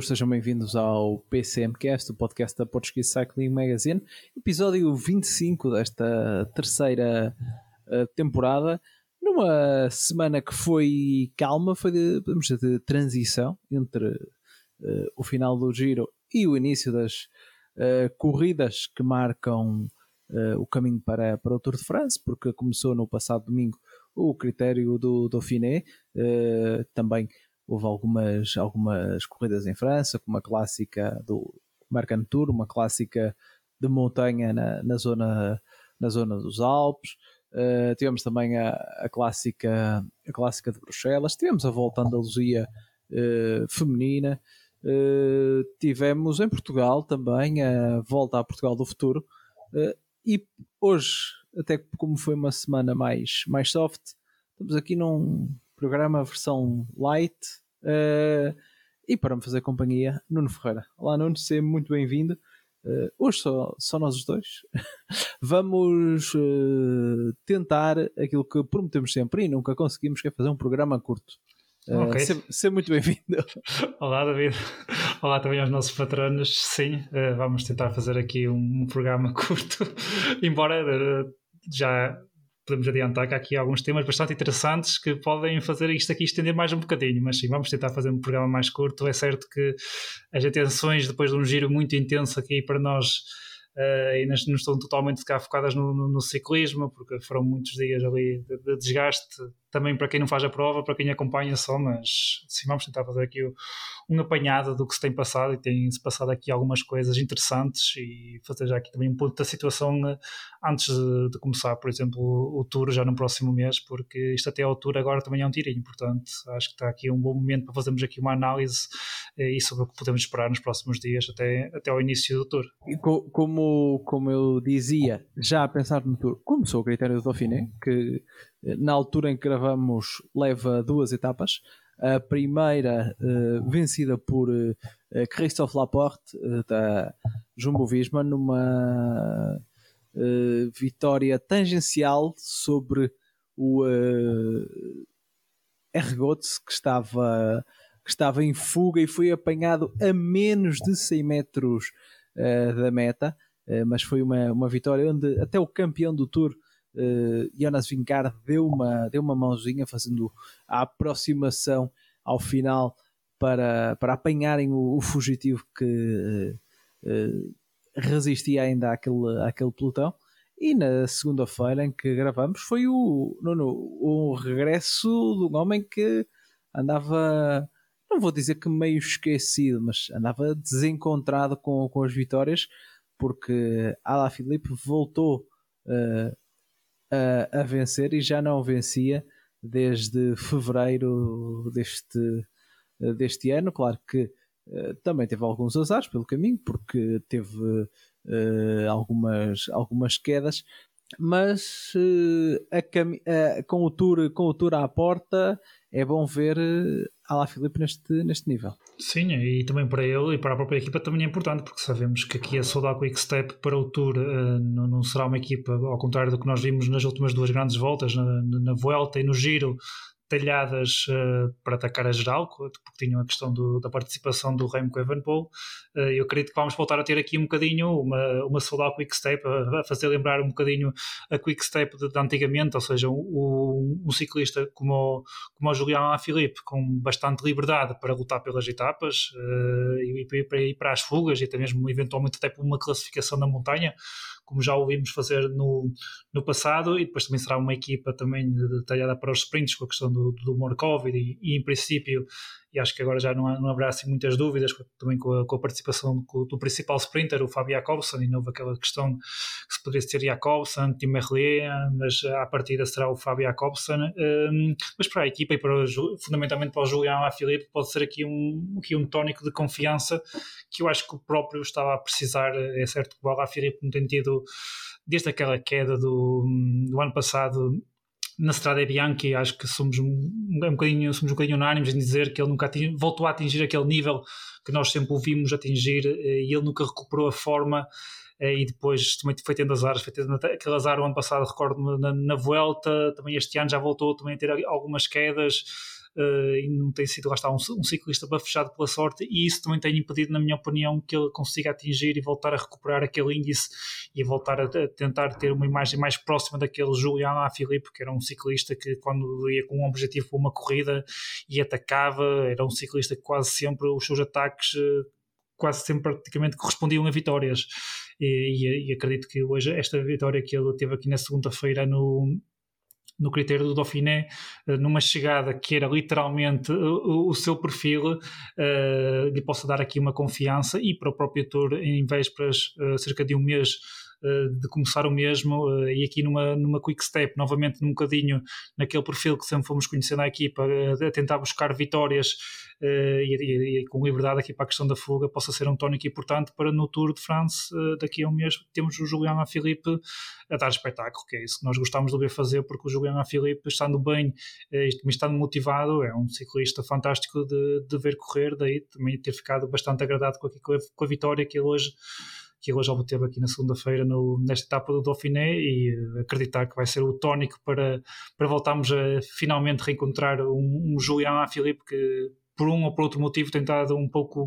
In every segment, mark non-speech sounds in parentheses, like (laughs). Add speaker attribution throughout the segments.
Speaker 1: Todos, sejam bem-vindos ao PCMcast, o podcast da Portuguese Cycling Magazine, episódio 25 desta terceira uh, temporada, numa semana que foi calma, foi de, podemos dizer, de transição entre uh, o final do giro e o início das uh, corridas que marcam o caminho para, para o Tour de France, porque começou no passado domingo o critério do Dauphiné, também houve algumas, algumas corridas em França, como a clássica do Mercant Tour, uma clássica de montanha na, na, zona, na zona dos Alpes. Uh, tivemos também a, a, clássica, a clássica de Bruxelas, tivemos a volta à Andaluzia uh, feminina, uh, tivemos em Portugal também a volta a Portugal do futuro e hoje, até como foi uma semana mais, mais soft, estamos aqui num, programa versão light. Uh, e para me fazer companhia, Nuno Ferreira. Olá, Nuno, seja muito bem-vindo. Uh, hoje só, só nós os dois. (laughs) Vamos uh, tentar aquilo que prometemos sempre e nunca conseguimos, que é fazer um programa curto. Uh, okay. Seja, seja muito bem-vindo. (laughs)
Speaker 2: Olá, David. Olá também aos nossos patronos. Sim, uh, vamos tentar fazer aqui um, um programa (laughs) curto, embora já podemos adiantar que há aqui alguns temas bastante interessantes que podem fazer isto aqui estender mais um bocadinho, mas sim, vamos tentar fazer um programa mais curto. É certo que as atenções, depois de um giro muito intenso aqui para nós, uh, e não, estão totalmente focadas no, no, no, ciclismo, porque foram muitos dias ali de, de desgaste também para quem não faz a prova, para quem acompanha só, mas sim, vamos tentar fazer aqui um apanhado do que se tem passado e tem-se passado aqui algumas coisas interessantes e fazer já aqui também um ponto da situação eh, antes de, de, começar, por exemplo, o, tour já no próximo mês, porque isto até ao tour agora também é um tirinho, portanto acho que está aqui um bom momento para fazermos aqui uma análise e sobre o que podemos esperar nos próximos dias até, até ao início do tour.
Speaker 1: E como, como eu dizia, já a pensar no tour, começou o critério do Dauphiné, que na altura em que gravamos, leva duas etapas. A primeira uh, vencida por uh, Christophe Laporte, uh, da Jumbo Visma, numa vitória tangencial sobre o uh, Ergots, que estava, que estava em fuga e foi apanhado a menos de 100 metros da meta. mas foi uma, uma vitória onde até o campeão do Tour uh, Jonas Vingegaard deu uma, deu uma mãozinha fazendo a aproximação ao final para, para apanharem o, o fugitivo que uh, uh, resistia ainda àquele, àquele pelotão. E na segunda-feira em que gravamos foi o, no, no, o regresso de um homem que andava, não vou dizer que meio esquecido, mas andava desencontrado com, com as vitórias, porque Ala Filipe voltou uh, a, a vencer e já não vencia desde fevereiro deste, deste ano. Claro que uh, também teve alguns azares pelo caminho, porque teve uh, algumas, algumas quedas, mas uh, a, com, o tour, com o tour à porta é bom ver a La Filipe neste, neste nível.
Speaker 2: Sim, e também para ele e para a própria equipa também é importante, porque sabemos que aqui a Soda Quick Step para o Tour uh, não, não, será uma equipa, ao contrário do que nós vimos nas últimas duas grandes voltas, na, na Vuelta e no Giro, talhadas uh, para atacar a geral, porque tinham a questão do, da participação do Remco Evenepoel. Uh, eu acredito que vamos voltar a ter aqui um bocadinho uma, uma Soldado Quick Step, a, a, fazer lembrar um bocadinho a Quick Step de, de antigamente, ou seja, um, um, ciclista como o, como o Julián Philippe, com bastante liberdade para lutar pelas etapas uh, e, e, para ir para as fugas e até mesmo eventualmente até por uma classificação na montanha, como já ouvimos fazer no, no passado, e depois também será uma equipa também detalhada para os sprints com a questão do, do Morkov e, e em princípio e acho que agora já não, há, não haverá assim muitas dúvidas também com a, com a participação do, do, principal sprinter, o Fábio Jacobson, e não houve aquela questão que se poderia ser Jacobson, Tim Merlier, mas à partida será o Fábio Jacobson. Um, mas para a equipa e para o, fundamentalmente para o Julião Filipe pode ser aqui um, aqui um tónico de confiança que eu acho que o próprio estava a precisar. É certo que o Filipe não tem tido desde aquela queda do, do ano passado na Strada Bianchi, acho que somos um, um, bocadinho, somos um bocadinho unânimes em dizer que ele nunca voltou a atingir aquele nível que nós sempre o vimos atingir eh, e ele nunca recuperou a forma eh, e depois também foi tendo azares, foi tendo aquele azar o ano passado, recordo na, na Vuelta, também este ano já voltou também a ter algumas quedas, uh, e não tem sido, lá está, um, um ciclista fechado pela sorte, e isso também tem impedido, na minha opinião, que ele consiga atingir e voltar a recuperar aquele índice e voltar a, a tentar ter uma imagem mais próxima daquele Julian Alaphilippe, que era um ciclista que quando ia com um objetivo para uma corrida e atacava, era um ciclista que quase sempre os seus ataques uh, quase sempre praticamente correspondiam a vitórias. E, e, e, acredito que hoje esta vitória que ele teve aqui na segunda-feira no, no critério do Dauphiné, eh, numa chegada que era literalmente o, o seu perfil, uh, lhe possa dar aqui uma confiança e para o próprio Tour, em vésperas, cerca de um mês eh, de começar o mesmo uh, e aqui numa, numa quick step, novamente num bocadinho naquele perfil que sempre fomos conhecendo a equipa, uh, a tentar buscar vitórias e, e, e, com liberdade aqui para a questão da fuga, possa ser um tónico importante para no Tour de France daqui a um mês temos o Julian Philippe a dar espetáculo, que é isso que nós gostamos de ver fazer, porque o Julian Philippe estando bem estando motivado, é um ciclista fantástico de, de ver correr, daí também ter ficado bastante agradado com a, com a vitória que ele hoje que hoje obteve aqui na segunda-feira nesta etapa do Dauphiné e eh, acreditar que vai ser o tónico para, para voltarmos a finalmente reencontrar um, um Julian Philippe que por um ou por outro motivo tem estado um pouco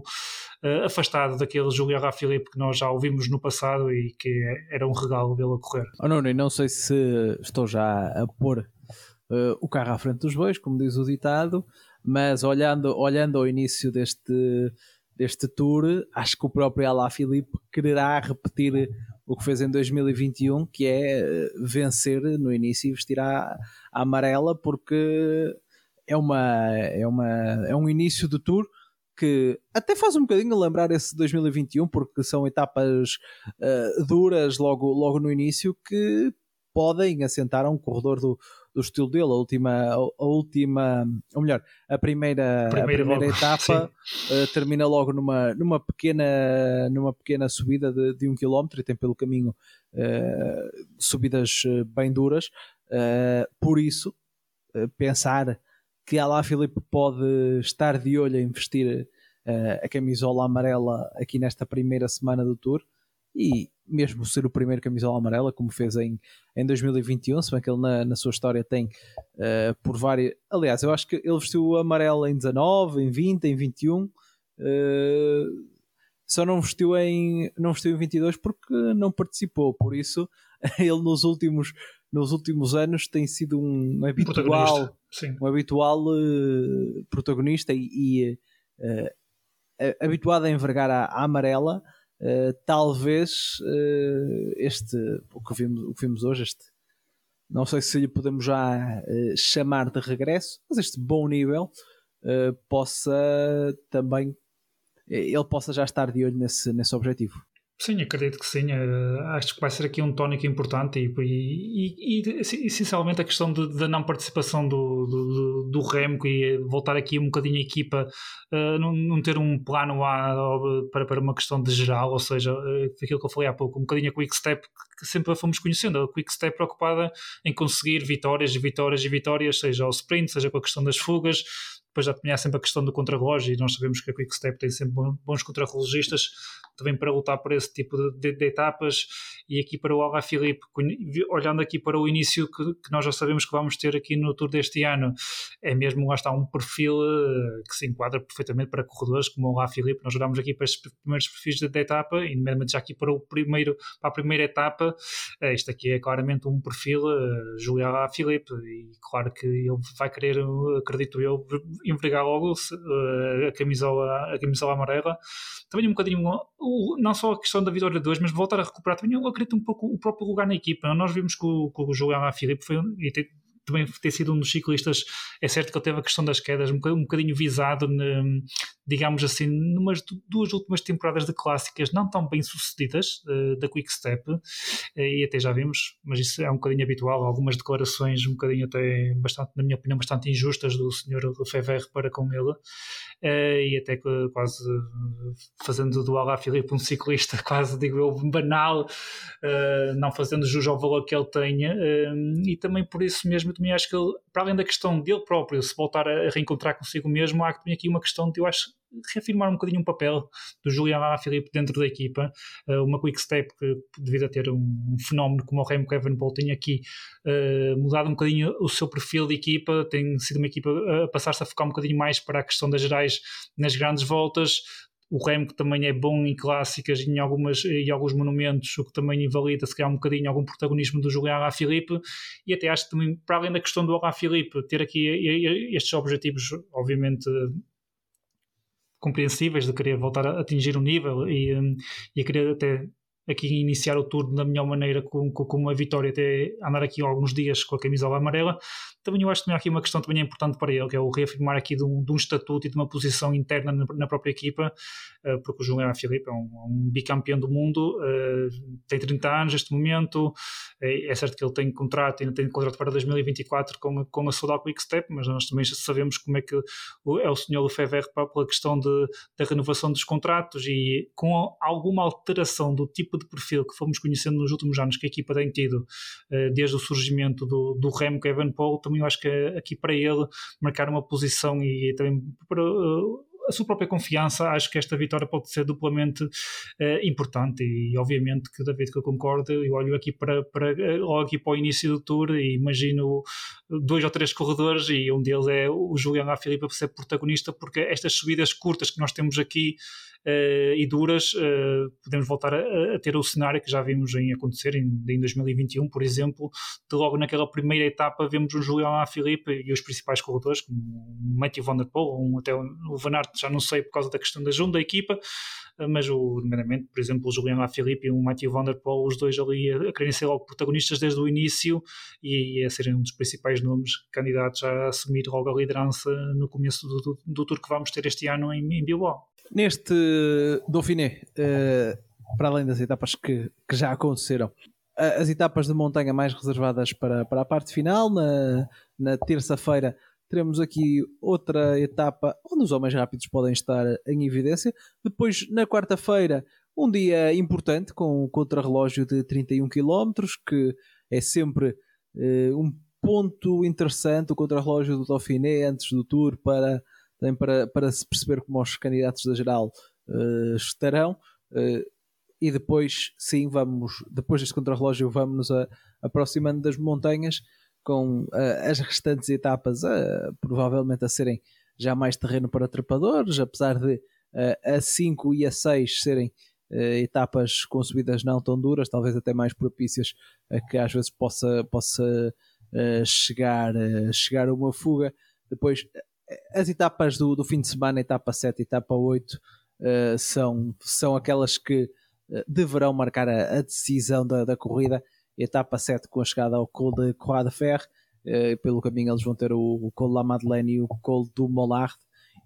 Speaker 2: uh, afastado daquele Julian Philippe que nós já ouvimos no passado e que era um regalo vê-lo correr.
Speaker 1: Oh, não, não sei se estou já a pôr uh, o carro à frente dos bois, como diz o ditado, mas olhando, olhando ao início deste deste Tour, acho que o próprio Alaphilippe quererá repetir o que fez em 2021, que é eh, vencer no início e vestir a, a amarela, porque é, uma, é, uma, é um início do Tour que até faz um bocadinho lembrar esse 2021, porque são etapas uh, duras logo, logo no início que podem assentar a um corredor do, do estilo dele. A última, a, última, ou melhor, a primeira, primeira, a primeira etapa uh, termina logo numa, numa, pequena, numa pequena subida de, de um quilómetro e tem pelo caminho uh, subidas eh, bem duras. Uh, por isso, pensar que Alá Filipe pode estar de olho em vestir a camisola amarela aqui nesta primeira semana do Tour e mesmo ser o primeiro camisola amarela, como fez em, em 2021, se bem que ele na, na sua história tem uh, por várias. Aliás, eu acho que ele vestiu o amarelo em 19, em 20, em 21. Uh, eh, só não vestiu em não vestiu em 22 porque não participou, por isso (laughs) ele nos últimos nos últimos anos tem sido um habitual um habitual uh, protagonista e, e uh, habituado a envergar a, a amarela uh, talvez uh, este, o que, vimos, o que vimos hoje, este, não sei se lhe podemos já uh, chamar de regresso, mas este bom nível possa também, ele possa já estar de olho nesse, nesse objetivo.
Speaker 2: Sim, acredito que sim. Uh, acho que vai ser aqui um tónico importante e, e, e, e essencialmente a questão da não participação do, do, do, Remco e voltar aqui um bocadinho a equipa, uh, não, não, ter um plano A para, para uma questão de geral, ou seja, aquilo que eu falei há pouco, um bocadinho a Quick Step que sempre a fomos conhecendo, a Quick Step preocupada em conseguir vitórias e vitórias e vitórias, seja ao sprint, seja com a questão das fugas, depois já tinha sempre a questão do contrarrelógio e nós sabemos que a Quick Step tem sempre bons contrarrelogistas também para lutar por esse tipo de, de, de etapas. E aqui para o Alga Filipe, olhando aqui para o início que, que, nós já sabemos que vamos ter aqui no Tour deste ano, é mesmo lá está um perfil uh, que se enquadra perfeitamente para corredores como o Alga Filipe, nós olhamos aqui para estes primeiros perfis de etapa e nomeadamente já aqui para o primeiro para a primeira etapa, uh, este aqui é claramente um perfil uh, Julián Alga Filipe. E claro que ele vai querer, acredito eu, envergar logo uh, a camisola, a camisola amarela também um bocadinho não só a questão da vitória de hoje, mas voltar a recuperar também, eu acredito um pouco o próprio lugar na equipa. Nós vimos que o, que o Filipe foi, e também ter sido um dos ciclistas, é certo que ele teve a questão das quedas um bocadinho, visado, ne, digamos assim, numas duas últimas temporadas de clássicas não tão bem sucedidas uh, da Quick Step, uh, e até já vimos, mas isso é um bocadinho habitual, algumas declarações um bocadinho até, bastante, na minha opinião, bastante injustas do senhor Lefebvre para com ele, e até quase fazendo do Alaphilippe um ciclista (laughs) quase, digo eu, banal, não fazendo jus ao valor que ele tenha, e também por isso mesmo, também acho que ele, para além da questão dele próprio, se voltar a reencontrar consigo mesmo, há também aqui uma questão de, eu acho, reafirmar um bocadinho o papel do Julian Alaphilippe dentro da equipa, uh, uma quick step que devido a ter um, um fenómeno como o Remco Evenepoel tem aqui uh, mudado um bocadinho o seu perfil de equipa, tem sido uma equipa a passar-se a focar um bocadinho mais para a questão das gerais nas grandes voltas, o Remco também é bom em clássicas e em, algumas, em alguns monumentos, o que também invalida se calhar um bocadinho algum protagonismo do Julián Alaphilippe. E até acho que também, para além da questão do Alaphilippe, ter aqui estes objetivos, obviamente compreensíveis de querer voltar a atingir um nível e, um, e a querer até aqui iniciar o tour da melhor maneira com, com, com uma vitória até andar aqui alguns dias com a camisola amarela. Também eu acho que aqui uma questão também importante para ele, que é o reafirmar aqui de um, de um estatuto e de uma posição interna na, na própria equipa, uh, porque o Julián Filipe é um, é um, bicampeão do mundo, uh, tem 30 anos neste momento, é, é, certo que ele tem contrato, ainda tem contrato para 2024 com, com a Soudal Quick Step, mas nós também sabemos como é que o, é o senhor Lefebvre pela questão de, da renovação dos contratos e com alguma alteração do tipo de perfil que fomos conhecendo nos últimos anos que a equipa tem tido, uh, desde o surgimento do, do Remo Kevin Paul, também eu acho que aqui para ele marcar uma posição e também para uh, a sua própria confiança, acho que esta vitória pode ser duplamente uh, importante. E obviamente que David que eu concordo, eu olho aqui para, para logo aqui para o início do tour e imagino dois ou três corredores e um deles é o Juliano Alaphilippe para ser protagonista porque estas subidas curtas que nós temos aqui e duras, uh, podemos voltar a, a, ter o cenário que já vimos em acontecer em, em 2021, por exemplo, de logo naquela primeira etapa vemos o Julião Filipe e os principais corredores, como o Matthew Van Der Poel, um, até o Van Aert, já não sei por causa da questão da junta da equipa, uh, mas o, nomeadamente, por exemplo, o Julião Filipe e o Matthew Van Der Poel, os dois ali a, a ser logo protagonistas desde o início e a serem um dos principais nomes candidatos a assumir logo a liderança no começo do, do, do tour que vamos ter este ano em, em Bilbao.
Speaker 1: Neste Dauphiné, uh, para além das etapas que, que já aconteceram, as etapas de montanha mais reservadas para, para a parte final, na, na terça-feira teremos aqui outra etapa onde os homens rápidos podem estar em evidência. Depois, na quarta-feira, um dia importante com um contrarrelógio de 31 km, que é sempre uh, um ponto interessante, o contrarrelógio do Dauphiné antes do Tour para também para, para se perceber como os candidatos da geral uh, estarão. Uh, e depois, sim, vamos, depois deste contrarrelógio, vamos nos a, aproximando das montanhas com uh, as restantes etapas provavelmente a serem já mais terreno para trepadores, apesar de a 5 e a 6 serem etapas com subidas não tão duras, talvez até mais propícias a que às vezes possa, possa chegar, chegar uma fuga. Depois as etapas do, do fim de semana, etapa 7 e etapa 8, uh, eh, são, são aquelas que uh, deverão marcar a, a decisão da, da, corrida. Etapa 7 com a chegada ao Col de Croix de Fer, uh, pelo caminho eles vão ter o, o Col de la Madeleine e o Col do Mollard,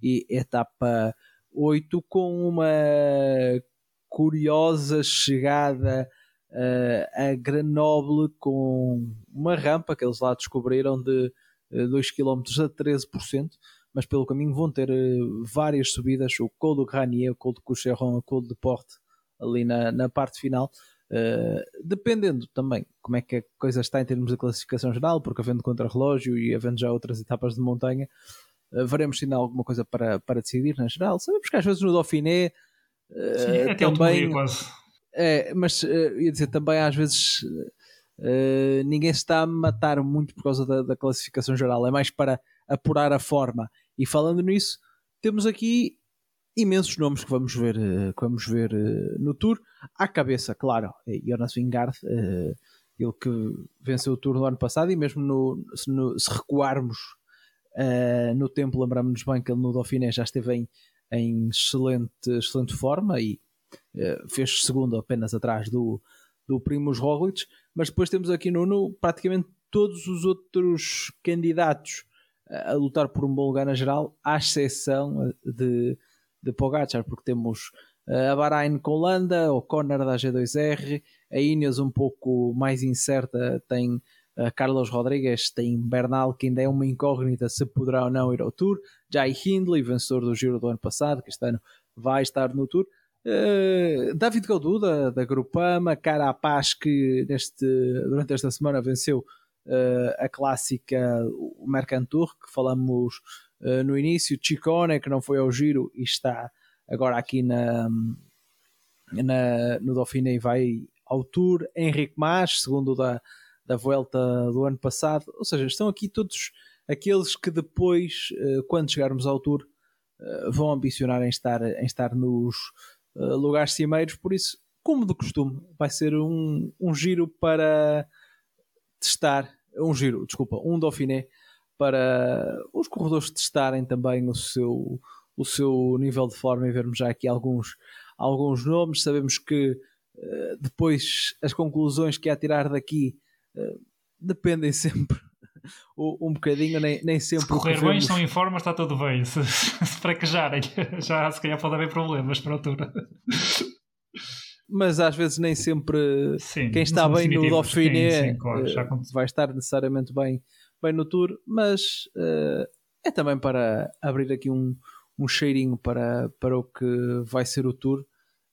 Speaker 1: e etapa 8 com uma curiosa chegada a Grenoble com uma rampa que eles lá descobriram de 2 km a 13%, mas pelo caminho vão ter eh, várias subidas, o Col do Granier, o Col de Coucheron, o Col de Porte, ali na, na parte final, uh, dependendo também como é que a coisa está em termos de classificação geral, porque havendo contra-relógio e havendo já outras etapas de montanha, uh, veremos se ainda há alguma coisa para, para decidir na geral. Sabemos que às vezes no Dauphiné uh, Sim, é também... É, mas ia dizer, também às vezes ninguém se está a matar muito por causa da, da, classificação geral, é mais para apurar a forma. E falando nisso, temos aqui imensos nomes que vamos ver, uh, que vamos ver uh, no Tour. À cabeça, claro, é Jonas Vingard, ele que venceu o Tour no ano passado, e mesmo no, se, no, se recuarmos no tempo, lembramos-nos bem que ele no Dauphiné já esteve em, em excelente, excelente forma e fez segundo apenas atrás do, do Primus Roglic mas depois temos aqui no, no praticamente todos os outros candidatos a, lutar por um bom lugar na geral, à exceção de, de Pogacar, porque temos a Bahrein com Landa, o Conor da G2R, a Ineos um pouco mais incerta tem Uh, Carlos Rodrigues tem Bernal, que ainda é uma incógnita se poderá ou não ir ao Tour. Jai Hindley, vencedor do Giro do ano passado, que este ano vai estar no Tour. Uh, David Gaudu, da, da Grupama, Carapaz, que neste, durante esta semana venceu a clássica o Mercantour, que falamos uh, no início, Chicone, que não foi ao Giro e está agora aqui na, na, no Dauphiné e vai ao Tour, Henrique Mas, segundo da, da Vuelta do ano passado, ou seja, estão aqui todos aqueles que depois, quando chegarmos ao Tour, vão ambicionar em estar, em estar nos lugares cimeiros, por isso, como de costume, vai ser um, um giro para testar, um giro, desculpa, um Dauphiné, para os corredores testarem também o seu, o seu nível de forma e vermos já aqui alguns, alguns nomes. Sabemos que uh, depois as conclusões que há a tirar daqui uh, dependem sempre (laughs) um bocadinho, nem, nem sempre. Se
Speaker 2: correr bem, estão em forma, está tudo bem. Se, (laughs) se fraquejarem, (laughs) já se calhar pode haver problemas para a altura.
Speaker 1: Mas às vezes nem sempre sim, quem está bem no Dauphiné claro, uh, vai estar necessariamente bem, bem no Tour, mas uh, é também para abrir aqui um, um cheirinho para, para o que vai ser o Tour.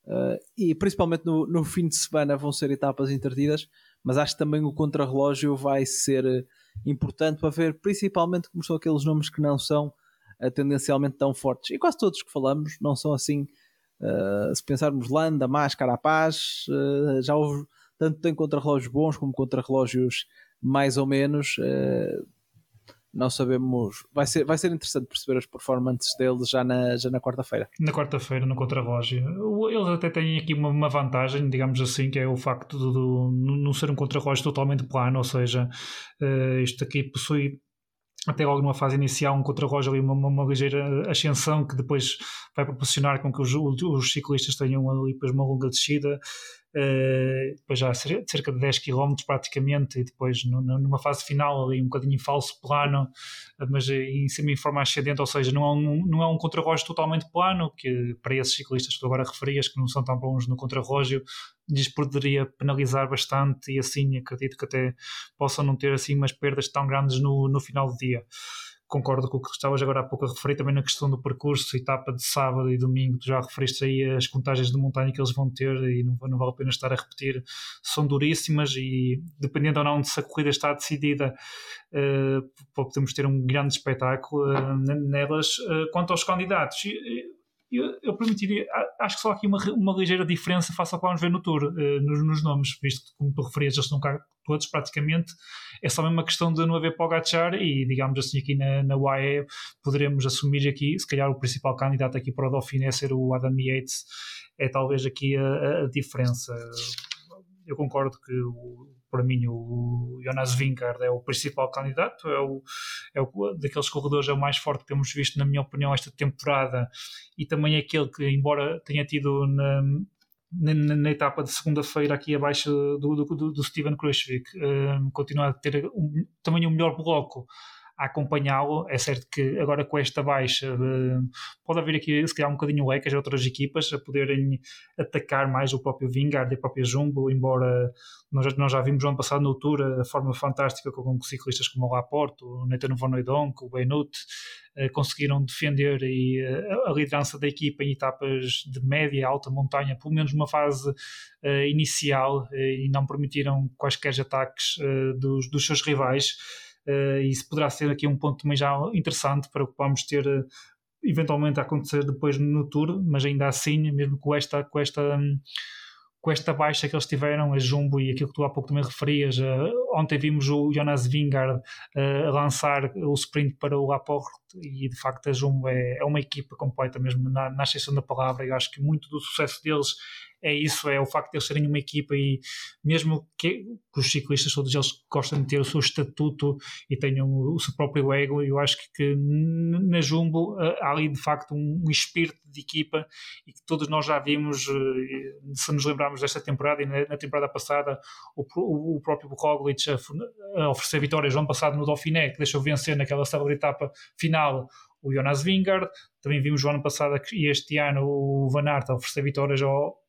Speaker 1: Uh, e principalmente no, no fim de semana vão ser etapas interdidas, mas acho que também o contrarrelógio vai ser importante para ver principalmente como são aqueles nomes que não são uh, tendencialmente tão fortes. E quase todos que falamos não são assim. Uh, se pensarmos Landa, Máscara, Paz, uh, já houve tanto tem contrarrelógios bons como contrarrelógios mais ou menos. Uh, não sabemos. Vai ser, vai ser interessante perceber as performances deles já na, já na quarta-feira.
Speaker 2: Na quarta-feira, no contrarrelógio. Eles até têm aqui uma, uma, vantagem, digamos assim, que é o facto de, de não ser um contrarrelógio totalmente plano, ou seja, uh, isto aqui possui até logo numa fase inicial, um contrarrelógio ali, uma, uma, ligeira ascensão que depois vai proporcionar com que os, os ciclistas tenham ali depois uma longa descida uh, depois já cerca de 10 km praticamente, e depois numa fase final ali um bocadinho em falso plano, mas em semi forma ascendente, ou seja, não é um, é um contrarrelógio totalmente plano, que para esses ciclistas que tu agora referias, que não são tão bons no contrarrelógio, lhes poderia penalizar bastante e assim acredito que até possam não ter assim umas perdas tão grandes no, no final do dia concordo com o que estavas agora há pouco a referir também na questão do percurso, etapa de sábado e domingo, tu já referiste aí as contagens de montanha que eles vão ter e não, não vale a pena estar a repetir, são duríssimas e dependendo ou não de se a corrida está decidida, uh, podemos ter um grande espetáculo uh, nelas. Uh, quanto aos candidatos, eu, eu permitiria, acho que só aqui uma, uma ligeira diferença face ao que vamos ver no Tour, uh, nos, nos, nomes, visto que, como tu referias, eles estão cá todos praticamente. É só mesmo uma questão de não haver Pogacar e, digamos assim, aqui na, na UAE poderemos assumir aqui, se calhar o principal candidato aqui para o Dauphiné ser o Adam Yates, é talvez aqui a, a diferença. Eu concordo que o, para mim o Jonas Vingard é o principal candidato, é o, é o daqueles corredores é o mais forte que temos visto, na minha opinião, esta temporada. E também é aquele que, embora tenha tido na, na, na, etapa de segunda-feira aqui abaixo do, do, do, do Steven Kruiswijk, um, continua a ter um, também o um melhor bloco a acompanhá-lo. É certo que agora com esta baixa pode haver aqui se calhar um bocadinho lecas de outras equipas a poderem atacar mais o próprio Vingard e a própria Jumbo, embora nós, nós já vimos no ano passado no Tour a forma fantástica com ciclistas como o Laporte, o Nathan Van o Benut uh, conseguiram defender e, uh, a liderança da equipa em etapas de média e alta montanha, pelo menos numa fase inicial e não permitiram quaisquer ataques dos, dos seus rivais uh, e isso poderá ser aqui um ponto também já interessante para que vamos ter uh, eventualmente a acontecer depois no Tour, mas ainda assim, mesmo com esta, com esta, com esta baixa que eles tiveram, a Jumbo e aquilo que tu há pouco também referias, uh, ontem vimos o Jonas Vingard uh, lançar o sprint para o Laporte e de facto a Jumbo é, é uma equipa completa mesmo na, na exceção da palavra, eu acho que muito do sucesso deles é isso, é o facto de eles serem uma equipa e mesmo que, que os ciclistas todos eles gostam de ter o seu estatuto e tenham o, o seu próprio ego, eu acho que, que na Jumbo eh, há ali de facto um, um, espírito de equipa e que todos nós já vimos, eh, se nos lembrarmos desta temporada e na, na temporada passada, o, o próprio Roglic a, a oferecer vitórias no ano passado no Dauphiné, que deixou vencer naquela célebre etapa final o Jonas Vingard, também vimos o ano passado e este ano o Van Aert a oferecer vitórias ao,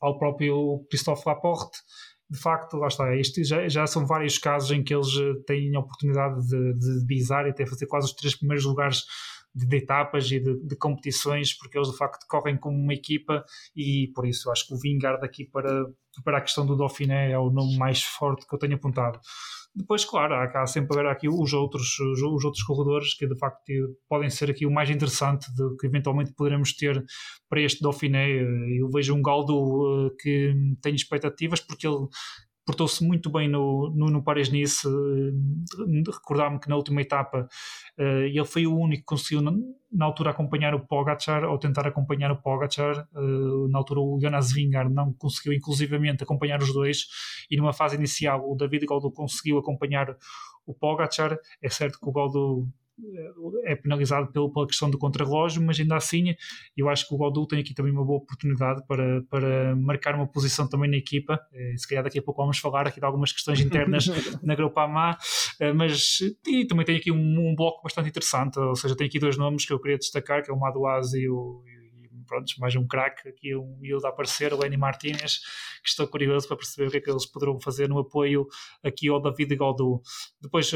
Speaker 2: ao próprio Christophe Laporte. De facto, lá está, isto já, já são vários casos em que eles têm a oportunidade de, de bizar e até fazer quase os três primeiros lugares de, de etapas e de, de, competições, porque eles de facto correm como uma equipa e por isso acho que o Vingard aqui para, para a questão do Dauphiné é o nome mais forte que eu tenho apontado. Depois, claro, há, há sempre aqui os outros, os, os, outros corredores que de facto podem ser aqui o mais interessante de, que eventualmente poderemos ter para este Dauphiné. Eu vejo um Galdo uh, que tem expectativas porque ele portou-se muito bem no, no, no Paris-Nice. Uh, Recordar-me que na última etapa uh, ele foi o único que conseguiu, na, altura, acompanhar o Pogacar, ou tentar acompanhar o Pogacar. Uh, na altura, o Jonas Vingar não conseguiu, inclusivamente, acompanhar os dois. E numa fase inicial, o David Goldo conseguiu acompanhar o Pogacar. É certo que o Goldo é penalizado pela questão do contrarrelógio, mas ainda assim eu acho que o Godul tem aqui também uma boa oportunidade para, para marcar uma posição também na equipa. Eh, se calhar daqui a pouco vamos falar aqui de algumas questões internas (laughs) na Groupama, eh, mas e também tem aqui um, um, bloco bastante interessante, ou seja, tem aqui dois nomes que eu queria destacar, que é o Madouaz e o pronto, mais um craque aqui, um miúdo a aparecer, o Lenny Martinez, que estou curioso para perceber o que é que eles poderão fazer no apoio aqui ao David Godou. Depois,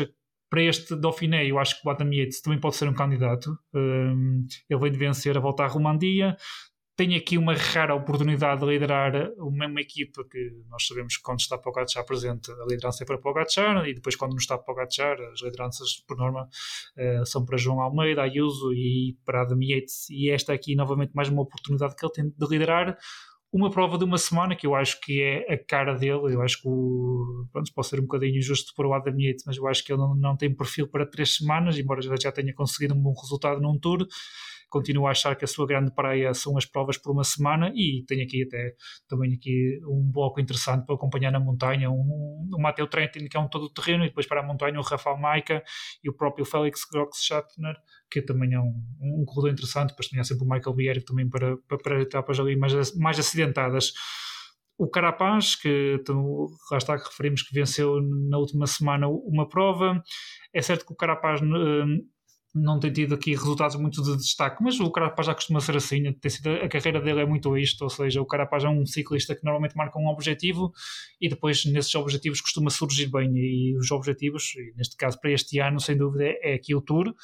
Speaker 2: para este Dauphiné, eu acho que o Adam Yates também pode ser um candidato. Um, ele vem de vencer a volta à Romandia. Tem aqui uma rara oportunidade de liderar uma, uma equipa que nós sabemos que quando está Pogacar presente, a liderança é para Pogacar e depois quando não está Pogacar, as lideranças, por norma, uh, são para João Almeida, Ayuso e para Adam Yates. E esta aqui, novamente, mais uma oportunidade que ele tem de liderar uma prova de uma semana que eu acho que é a cara dele. Eu acho que o, pronto, pode ser um bocadinho injusto para o Adam Yates, mas eu acho que ele não, não tem perfil para três semanas, embora já tenha conseguido um bom resultado num tour continuo a achar que a sua grande praia são as provas por uma semana e tenho aqui até também aqui um bloco interessante para acompanhar na montanha, um, um Mateo Trentin que é um todo terreno e depois para a montanha o Rafael Maica e o próprio Félix Grox-Schattner que também é um, um corredor interessante, depois tinha sempre o Michael Bieri também para, para, para etapas ali mais, mais acidentadas o Carapaz, que então, lá está que referimos que venceu na última semana uma prova. É certo que o Carapaz hum, não tem tido aqui resultados muito de destaque, mas o Carapaz já costuma ser assim, tem sido, a carreira dele é muito isto, ou seja, o Carapaz é um ciclista que normalmente marca um objetivo e depois nesses objetivos costuma surgir bem e os objetivos, neste caso para este ano, sem dúvida, é aqui o Tour,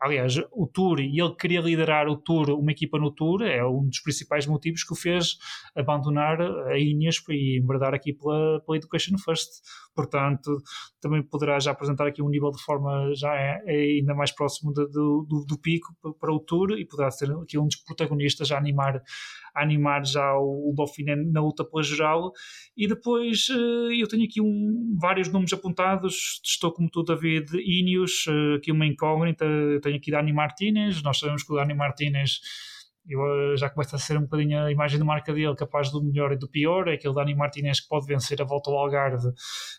Speaker 2: Aliás, o Tour, e ele queria liderar o Tour, uma equipa no Tour, é um dos principais motivos que o fez abandonar a Ineos e embradar aqui pela, pela Education First. Portanto, também poderá já apresentar aqui um nível de forma já é, é ainda mais próximo de, do, do, do, pico para o Tour e poderá ser aqui um dos protagonistas a animar a animar já o, o Dauphiné na luta pela geral. E depois eh, eu tenho aqui um, vários nomes apontados. Estou como tu, David Ineos, eh, aqui uma incógnita. Tenho aqui Dani Martinez. Nós sabemos que o Dani Martinez eu, eh, já começa a ser um bocadinho a imagem de marca dele, capaz do melhor e do pior. É aquele Dani Martinez que pode vencer a volta ao Algarve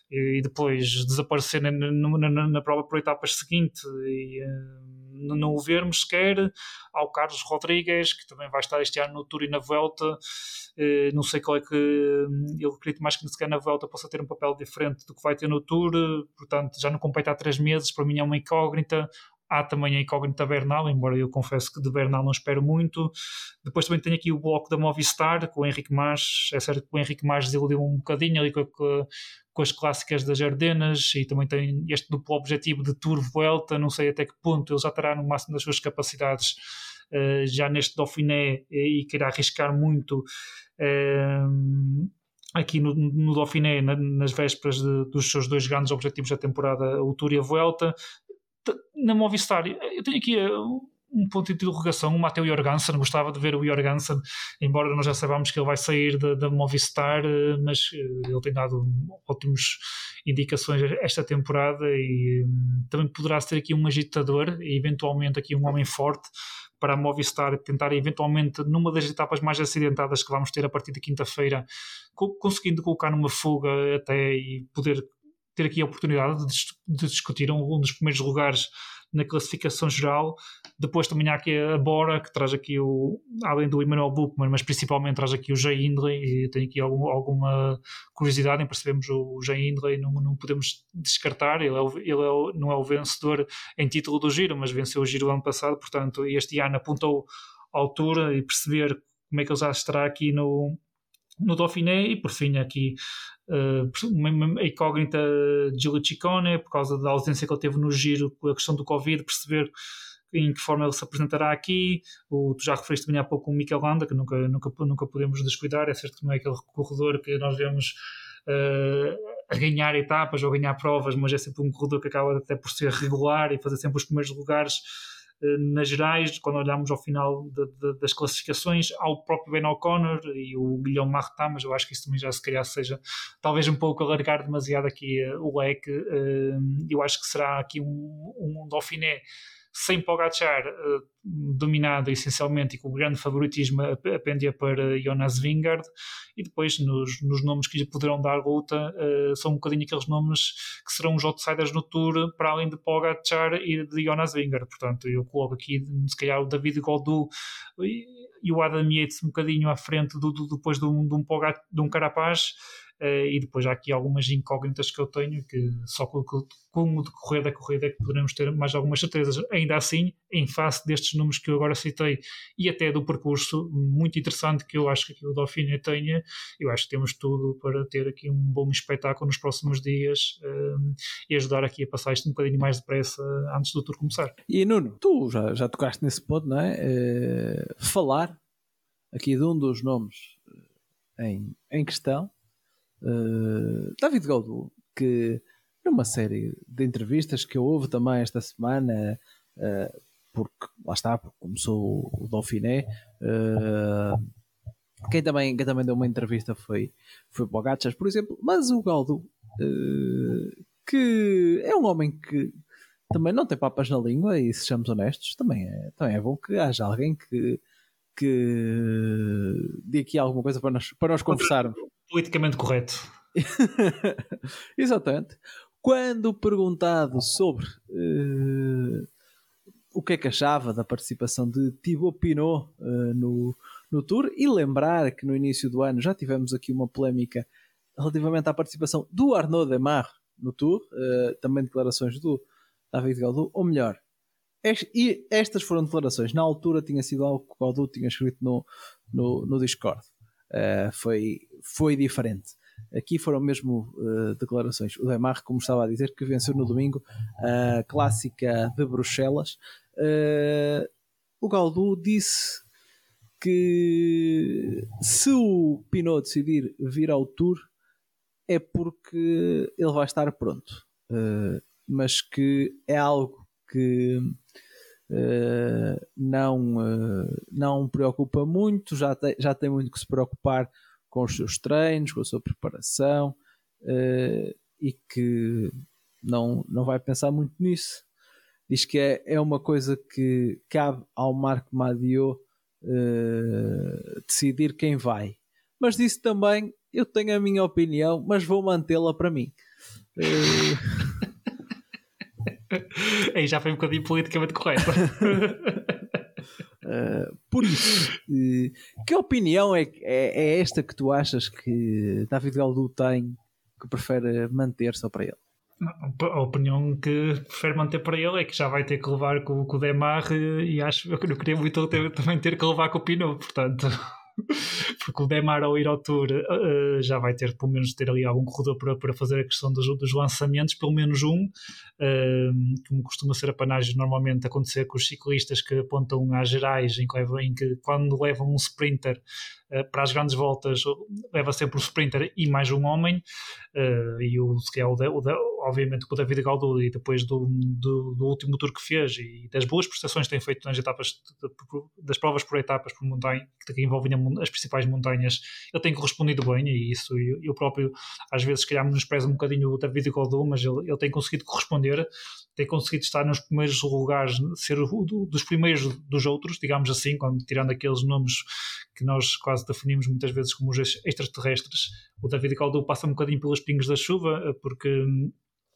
Speaker 2: e, e depois desaparecer na, na, na, na, prova por etapas seguinte. E, não o vermos sequer. Ao Carlos Rodrigues, que também vai estar este ano no Tour e na Vuelta. Uh, não sei qual é que. Eu acredito mais que sequer na Vuelta possa ter um papel diferente do que vai ter no Tour, portanto já não compete há três meses, para mim é uma incógnita. Há também a incógnita Bernal, embora eu confesso que de Bernal não espero muito. Depois também tenho aqui o bloco da Movistar com o Henrique Mas. É certo que o Henrique Mas desiludiu um bocadinho ali com, com, as clássicas das Ardenas e também tem este duplo objetivo de Tour Vuelta. Não sei até que ponto ele já estará no máximo das suas capacidades uh, já neste Dauphiné e, e queira arriscar muito. Uh, aqui no, no Dauphiné, na, nas vésperas de, dos seus dois grandes objetivos da temporada, o Tour e a Vuelta. Na Movistar, eu tenho aqui eh, um ponto de interrogação, o Mateo Jorgensen, gostava de ver o Jorgensen, embora nós já saibamos que ele vai sair da, da Movistar, eh, mas eh, ele tem dado ótimas indicações esta temporada e hum, também poderá ser aqui um agitador e eventualmente aqui um homem forte para a Movistar tentar eventualmente numa das etapas mais acidentadas que vamos ter a partir de quinta-feira, conseguindo colocar numa fuga até e poder ter aqui a oportunidade de, de discutir um, um dos primeiros lugares na classificação geral. Depois também há aqui a Bora, que traz aqui o, além do Emmanuel Buchmann, mas principalmente traz aqui o Jay Hindley, e tenho aqui algum, alguma curiosidade em percebermos o, Jay Hindley, não, não podemos descartar, ele, é o, ele é o, não é o vencedor em título do Giro, mas venceu o Giro ano passado, portanto este ano apontou à altura e perceber como é que ele já estará aqui no, no Dauphiné e por fim aqui uma incógnita de Ciccone por causa da ausência que ele teve no giro com a questão do Covid, perceber em que forma ele se apresentará aqui. O, tu já referiste também há pouco o Mikel Landa, que nunca, nunca, nunca podemos descuidar. É certo que não é aquele corredor que nós vemos uh, a ganhar etapas ou a ganhar provas, mas é sempre um corredor que acaba até por ser regular e fazer sempre os primeiros lugares nas gerais. Quando olhamos ao final de, de, das classificações, há o próprio Ben O'Connor e o Guilherme Martin, mas eu acho que isso também já se calhar seja talvez um pouco alargar demasiado aqui uh, o leque. eu acho que será aqui um, um Dauphiné sem Pogacar uh, dominado essencialmente e com grande favoritismo apendia para Jonas Vingard e depois nos, nos nomes que lhe poderão dar luta uh, são um bocadinho aqueles nomes que serão os outsiders no Tour para além de Pogacar e de Jonas Vingard portanto eu coloco aqui se calhar o David Goldu e, e o Adam Yates um bocadinho à frente do, do depois de um, de um, de um Carapaz e depois há aqui algumas incógnitas que eu tenho que só com, com o decorrer da corrida é que poderemos ter mais algumas certezas. Ainda assim, em face destes números que eu agora citei e até do percurso muito interessante que eu acho que aqui o Dauphiné tenha, eu acho que temos tudo para ter aqui um bom espetáculo nos próximos dias uh, e ajudar aqui a passar isto um bocadinho mais depressa antes do tour começar.
Speaker 1: E Nuno, tu já, já tocaste nesse ponto, não é? Uh, falar aqui de um dos nomes em, em questão Uh, David Goldu, que numa série de entrevistas que houve também esta semana, uh, porque lá está, porque começou o Dauphiné. Uh, quem, também, quem também deu uma entrevista foi, foi Bogachas, por exemplo, mas o Galdo, que é um homem que também não tem papas na língua, e se sejamos honestos, também é, também é bom que haja alguém que, que dê aqui alguma coisa para nós, para nós conversarmos
Speaker 2: politicamente correto. (laughs)
Speaker 1: Exatamente. Quando perguntado sobre uh, o que é que achava da participação de Thibaut Pinot uh, no, no Tour, e lembrar que no início do ano já tivemos aqui uma polémica relativamente à participação do Arnaud Demar no Tour, uh, também declarações do David Gaudu, ou melhor, e estas foram declarações. Na altura tinha sido algo que o Gaudu tinha escrito no, no, no Discord. Uh, foi, foi diferente. Aqui foram mesmo uh, declarações. O Demar, como estava a dizer, que venceu no domingo a clássica de Bruxelas. Uh, o Galdu disse que se o Pinot decidir vir ao Tour é porque ele vai estar pronto, mas que é algo que Uh, não, uh, não preocupa muito, já tem, já tem muito que se preocupar com os seus treinos, com a sua preparação uh, e que não, não vai pensar muito nisso. Diz que é, é uma coisa que cabe ao Marco Madio decidir quem vai. Mas disse também: eu tenho a minha opinião, mas vou mantê-la para mim. (laughs)
Speaker 2: Aí já foi um bocadinho politicamente correto.
Speaker 1: uh, por isso, uh, que opinião é, é, é, esta que tu achas que David Galdu tem que prefere manter só para ele?
Speaker 2: A opinião que prefere manter para ele é que já vai ter que levar com, com o Demar e acho que eu queria muito também ter que levar com o Pinot, portanto (laughs) porque o Demar ao ir ao Tour uh, já vai ter pelo menos ter ali algum corredor para, para fazer a questão dos, dos lançamentos, pelo menos um, uh, como costuma ser a panagem normalmente acontecer com os ciclistas que apontam às gerais, em que, em que quando levam um sprinter para as grandes voltas leva sempre o sprinter e mais um homem, e o, se é o, o, obviamente o David Gauduli depois do, do, do, último tour que fez e das boas prestações que tem feito nas etapas das provas por etapas por montanha que envolvem as principais montanhas ele tem correspondido bem e isso eu, próprio às vezes se calhar menosprezo um bocadinho o David Gauduli mas ele, ele tem conseguido corresponder tem conseguido estar nos primeiros lugares ser o, dos primeiros dos outros digamos assim quando tirando aqueles nomes que nós quase definimos muitas vezes como os extraterrestres. O David Gauduli passa um bocadinho pelos pingos da chuva porque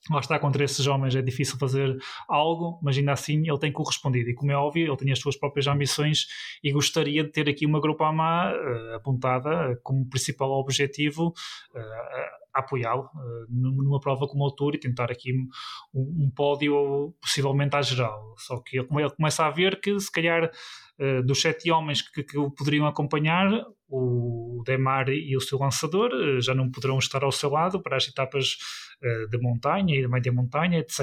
Speaker 2: lá está, contra esses homens é difícil fazer algo, mas ainda assim ele tem correspondido. E como é óbvio, ele tem as suas próprias ambições e gostaria de ter aqui uma Grupama uh, apontada como principal objetivo uh, apoiá-lo uh, numa prova como o Tour e tentar aqui um, um pódio possivelmente à geral. Só que ele, ele começa a ver que se calhar uh, dos sete homens que, que o poderiam acompanhar, o Demar e o seu lançador uh, já não poderão estar ao seu lado para as etapas de montanha e da média montanha, etc.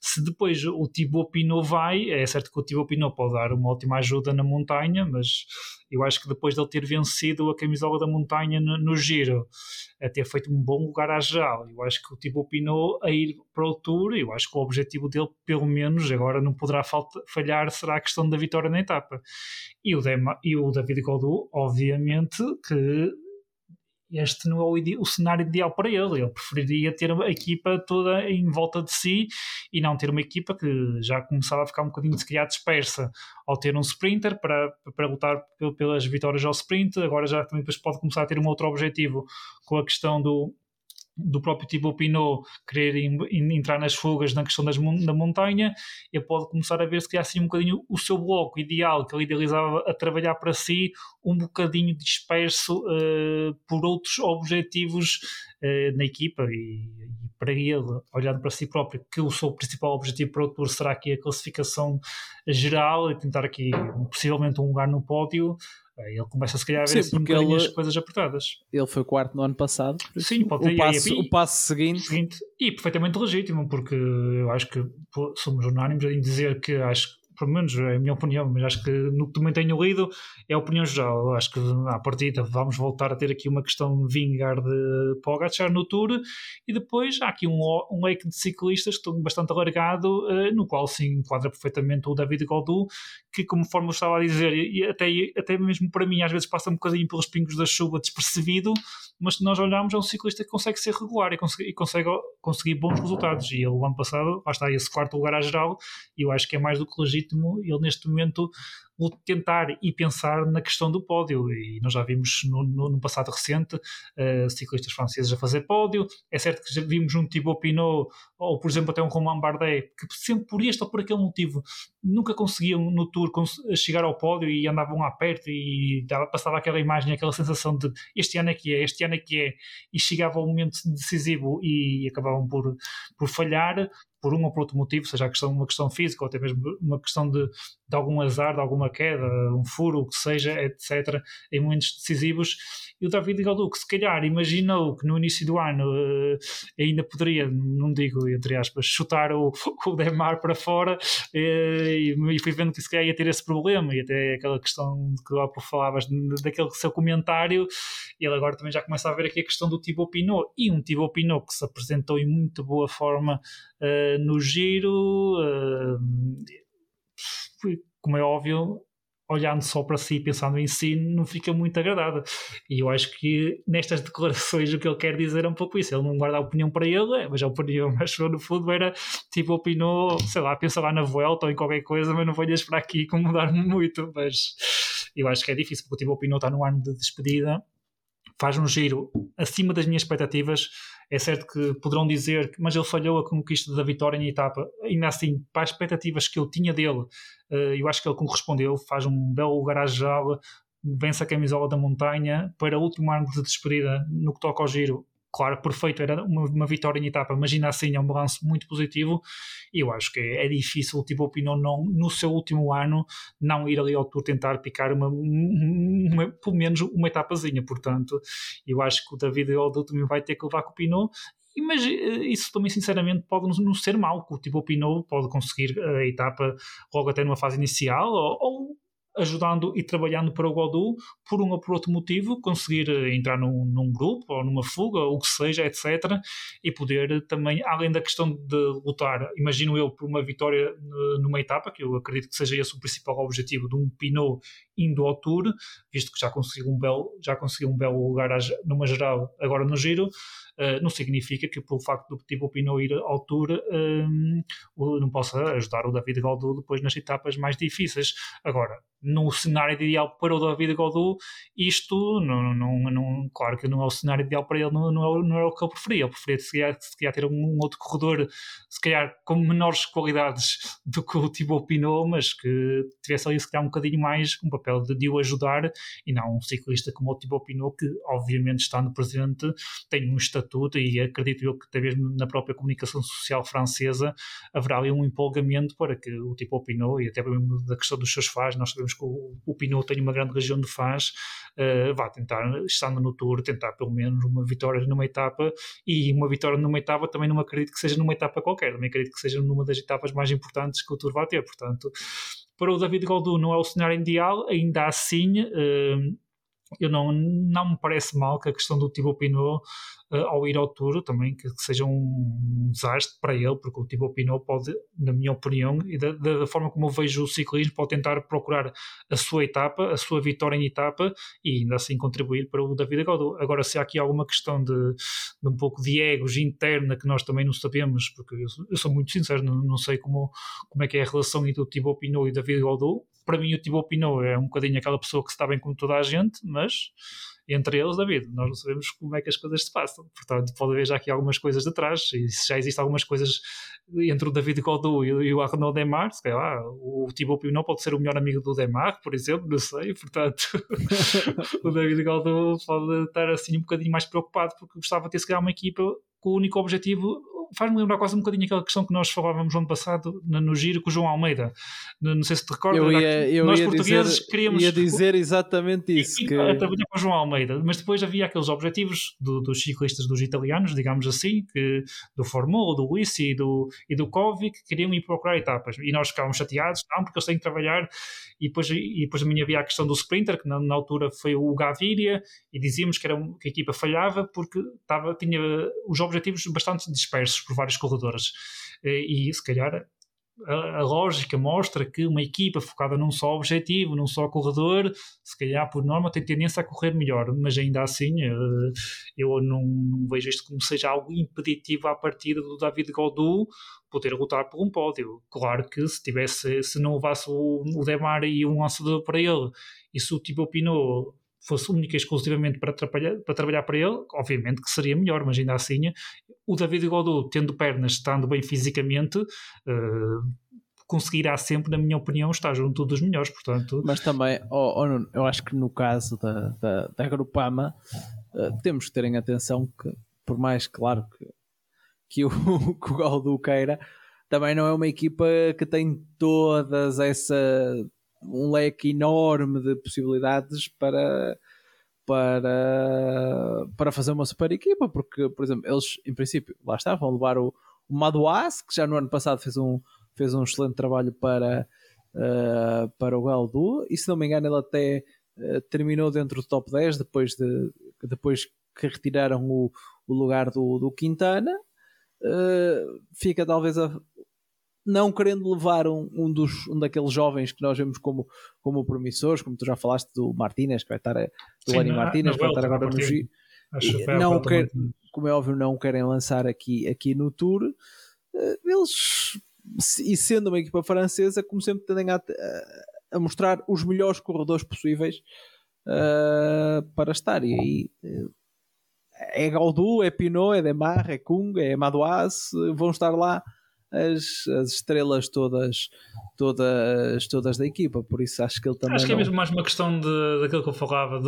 Speaker 2: se depois o Thibaut Pinot vai, é certo que o Thibaut Pinot pode dar uma ótima ajuda na montanha, mas eu acho que depois de ele ter vencido a camisola da montanha no, giro, a ter feito um bom lugar à geral, eu acho que o Thibaut Pinot a ir para o Tour, eu acho que o objetivo dele, pelo menos, agora não poderá falhar, será a questão da vitória na etapa. E o, Dema, e o David Godu, obviamente, que este não é o, o, cenário ideal para ele. Ele preferiria ter a equipa toda em volta de si e não ter uma equipa que já começava a ficar um bocadinho, se calhar, dispersa ao ter um sprinter para, para lutar pelas vitórias ao sprint. Agora já também depois pode começar a ter um outro objetivo com a questão do, do próprio Thibaut Pinot querer entrar nas fugas na questão das, da montanha, ele pode começar a ver se calhar assim um bocadinho o seu bloco ideal que ele idealizava a trabalhar para si, um bocadinho disperso uh, por outros objetivos uh, na equipa e, e, para ele, olhando para si próprio, que o seu principal objetivo para o Tour será aqui a classificação geral e tentar aqui possivelmente um lugar no pódio, ele começa se calhar a ver Sim, assim, um as coisas apertadas.
Speaker 1: Ele foi quarto no ano passado.
Speaker 2: Sim, pode
Speaker 1: o, passo, o passo seguinte.
Speaker 2: seguinte. E perfeitamente legítimo, porque eu acho que somos unânimes em dizer que acho pelo menos é a minha opinião, mas acho que no que também tenho lido é a opinião geral. Acho que à partida vamos voltar a ter aqui uma questão de vingar de Pogacar no Tour e depois há aqui um, um leque de ciclistas que estão bastante alargado, uh, no qual se enquadra perfeitamente o David Gaudu, que conforme eu estava a dizer, e até, até mesmo para mim às vezes passa um bocadinho pelos pingos da chuva despercebido, mas se nós olharmos é um ciclista que consegue ser regular e consegue, e consegue conseguir bons resultados. E ele, o ano passado, lá está esse quarto lugar à geral, e eu acho que é mais do que legítimo ele neste momento tentar e pensar na questão do pódio. E nós já vimos no, no, no passado recente uh, ciclistas franceses a fazer pódio. É certo que já vimos um Thibaut Pinot, ou por exemplo até um Romain Bardet, que sempre por este ou por aquele motivo nunca conseguiam no Tour chegar ao pódio e andavam lá perto e passava aquela imagem, aquela sensação de este ano é que é, este ano é que é, e chegava ao momento decisivo e acabavam por, por falhar por um ou por outro motivo, seja a questão, uma questão física ou até mesmo uma questão de, de algum azar, de alguma queda, um furo, o que seja, etc., em momentos decisivos. E o David Galdu, que se calhar imaginou que no início do ano uh, ainda poderia, não digo entre aspas, chutar o, (laughs) o Demar para fora uh, e, e fui vendo que se calhar ia ter esse problema e até aquela questão que lá por falavas daquele seu comentário, ele agora também já começa a ver aqui a questão do Thibaut Pinot e um Thibaut Pinot que se apresentou em muito boa forma uh, no giro como é óbvio, olhando só para si, pensando em si, não fica muito agradável. E eu acho que nestas declarações o que ele quer dizer é um pouco isso. Ele não guarda a opinião para ele, é, mas a opinião, (laughs) mas no fundo era tipo, opinou, sei lá, pensa lá na volta ou em qualquer coisa, mas não venhas para aqui incomodar-me (laughs) muito. Mas eu acho que é difícil, porque tipo, opinou está no ano de despedida, faz um giro acima das minhas expectativas é certo que poderão dizer mas ele falhou a conquista da vitória em etapa. Ainda assim, para as expectativas que eu tinha dele, eh, eu acho que ele correspondeu. Faz um belo geral, vence a camisola da montanha para o último ano de despedida no que toca ao giro claro, perfeito, era uma, uma, vitória em etapa, imagina assim, é um balanço muito positivo e eu acho que é, é difícil, tipo, o Pinot não, no seu último ano, não ir ali ao Tour tentar picar uma, uma, pelo menos uma etapazinha, portanto, eu acho que o David Aldo também vai ter que levar com o Pinot mas eh, isso também sinceramente pode não ser que o tipo Pinot pode conseguir a etapa logo até numa fase inicial ou, ou ajudando e trabalhando para o Godu por um ou por outro motivo, conseguir eh, entrar num, num, grupo ou numa fuga, ou o que seja, etc. E poder também, além da questão de lutar, imagino eu, por uma vitória numa etapa, que eu acredito que seja esse o principal objetivo de um Pinot indo ao Tour, visto que já conseguiu um belo, já conseguiu um belo lugar numa geral agora no Giro, Uh, não significa que pelo facto do tipo Pinot ir ao Tour um, não possa ajudar o David Gaudu depois nas etapas mais difíceis. Agora, no cenário ideal para o David Godou, isto, não, não, não, claro que não é o cenário ideal para ele, não, não, é, não é o que ele preferia. Ele preferia se calhar, se calhar ter um, um, outro corredor, se calhar com menores qualidades (laughs) do que o Thibaut Pinot, mas que tivesse ali se calhar um bocadinho mais um papel de, de o ajudar e não um ciclista como o Thibaut Pinot, que obviamente estando presente tem um estatuto e acredito eu que mesmo na própria comunicação social francesa haverá ali um empolgamento para que o Thibaut Pinot e até mesmo da questão dos seus fãs, nós sabemos que o, Pinot tem uma grande região de fãs, uh, vá tentar, estando no Tour, tentar pelo menos uma vitória numa etapa e uma vitória numa etapa também não acredito que seja numa etapa qualquer, também acredito que seja numa das etapas mais importantes que o Tour vai ter, portanto para o David Goldou não é o cenário ideal, ainda assim uh, eu não, não me parece mal que a questão do Thibaut Pinot uh, ao ir ao Tour também que, que, seja um desastre para ele, porque o Thibaut Pinot pode, na minha opinião, e da, da, forma como eu vejo o ciclismo, pode tentar procurar a sua etapa, a sua vitória em etapa e ainda assim contribuir para o David Godot. Agora, se há aqui alguma questão de, de, um pouco de egos interna que nós também não sabemos, porque eu, eu sou muito sincero, não, não, sei como, como é que é a relação entre o Thibaut Pinot e o David Godot. Para mim, o Thibaut Pinot é um bocadinho aquela pessoa que se está bem com toda a gente, mas entre eles, David, nós não sabemos como é que as coisas se passam. Portanto, pode haver já aqui algumas coisas de trás, e se já existem algumas coisas entre o David Godou e o Arnaud Demar, se calhar o Thibaut Pinot pode ser o melhor amigo do Demar, por exemplo, não sei, portanto (laughs) o David Godou pode estar assim um bocadinho mais preocupado porque gostava de ter se calhar uma equipa com o único objetivo faz-me lembrar quase um bocadinho aquela questão que nós falávamos no ano passado no, giro com o João Almeida. Não sei se te recordas.
Speaker 1: Eu ia, eu nós ia portugueses dizer, queríamos. Ia dizer exatamente isso.
Speaker 2: que... A trabalhar com o João Almeida, mas depois havia aqueles objetivos do, dos ciclistas dos italianos, digamos assim, que, do Formol, do Wissi e do, e do Kovic, que queriam ir procurar etapas. E nós ficávamos chateados, não, porque eles têm que trabalhar. E depois, e depois também havia a questão do sprinter, que na, na altura foi o Gaviria, e dizíamos que, era que a equipa falhava porque estava, tinha os objetivos bastante dispersos por vários corredores. E se calhar a, lógica mostra que uma equipa focada num só objetivo, num só corredor, se calhar por norma tem tendência a correr melhor, mas ainda assim eh, eu não, não vejo isto como seja algo impeditivo à partida do David Godou poder lutar por um pódio. Claro que se tivesse, se não levasse o, o Demar e um lançador para ele, e se o Thibaut Pinot fosse única e exclusivamente para, para trabalhar para ele, obviamente que seria melhor, mas ainda assim o David Godot, tendo pernas, estando bem fisicamente, uh, conseguirá sempre, na minha opinião, estar junto dos melhores, portanto...
Speaker 1: Mas também, oh, oh, eu acho que no caso da, da, da Grupama, uh, temos que ter em atenção que, por mais claro que, que o, (laughs) que o Godot queira, também não é uma equipa que tem todas essa um leque enorme de possibilidades para para, para fazer uma super equipa, porque, por exemplo, eles, em princípio, lá está, vão levar o, o Madouas, que já no ano passado fez um, fez um excelente trabalho para, uh, para o Galdu, e se não me engano, ele até uh, terminou dentro do top 10 depois, de, depois que retiraram o, o lugar do, do Quintana. Uh, fica talvez a, não querendo levar um, um, dos, um daqueles jovens que nós vemos como, como promissores, como tu já falaste do Martínez, que vai estar, do Lani Martínez, que vai estar agora no G. Não quer, como é óbvio, não querem lançar aqui, aqui no Tour. Eh, eles, e sendo uma equipa francesa, como sempre, tendem a, a mostrar os melhores corredores possíveis uh, para estar. E aí uh, é Gaudu, é Pinot, é Demar, é Kung, é Madouas, vão estar lá as, as estrelas todas, todas, todas da equipa, por isso acho que ele também.
Speaker 2: Acho que
Speaker 1: é
Speaker 2: mesmo mais uma questão de, daquilo que eu falava, de,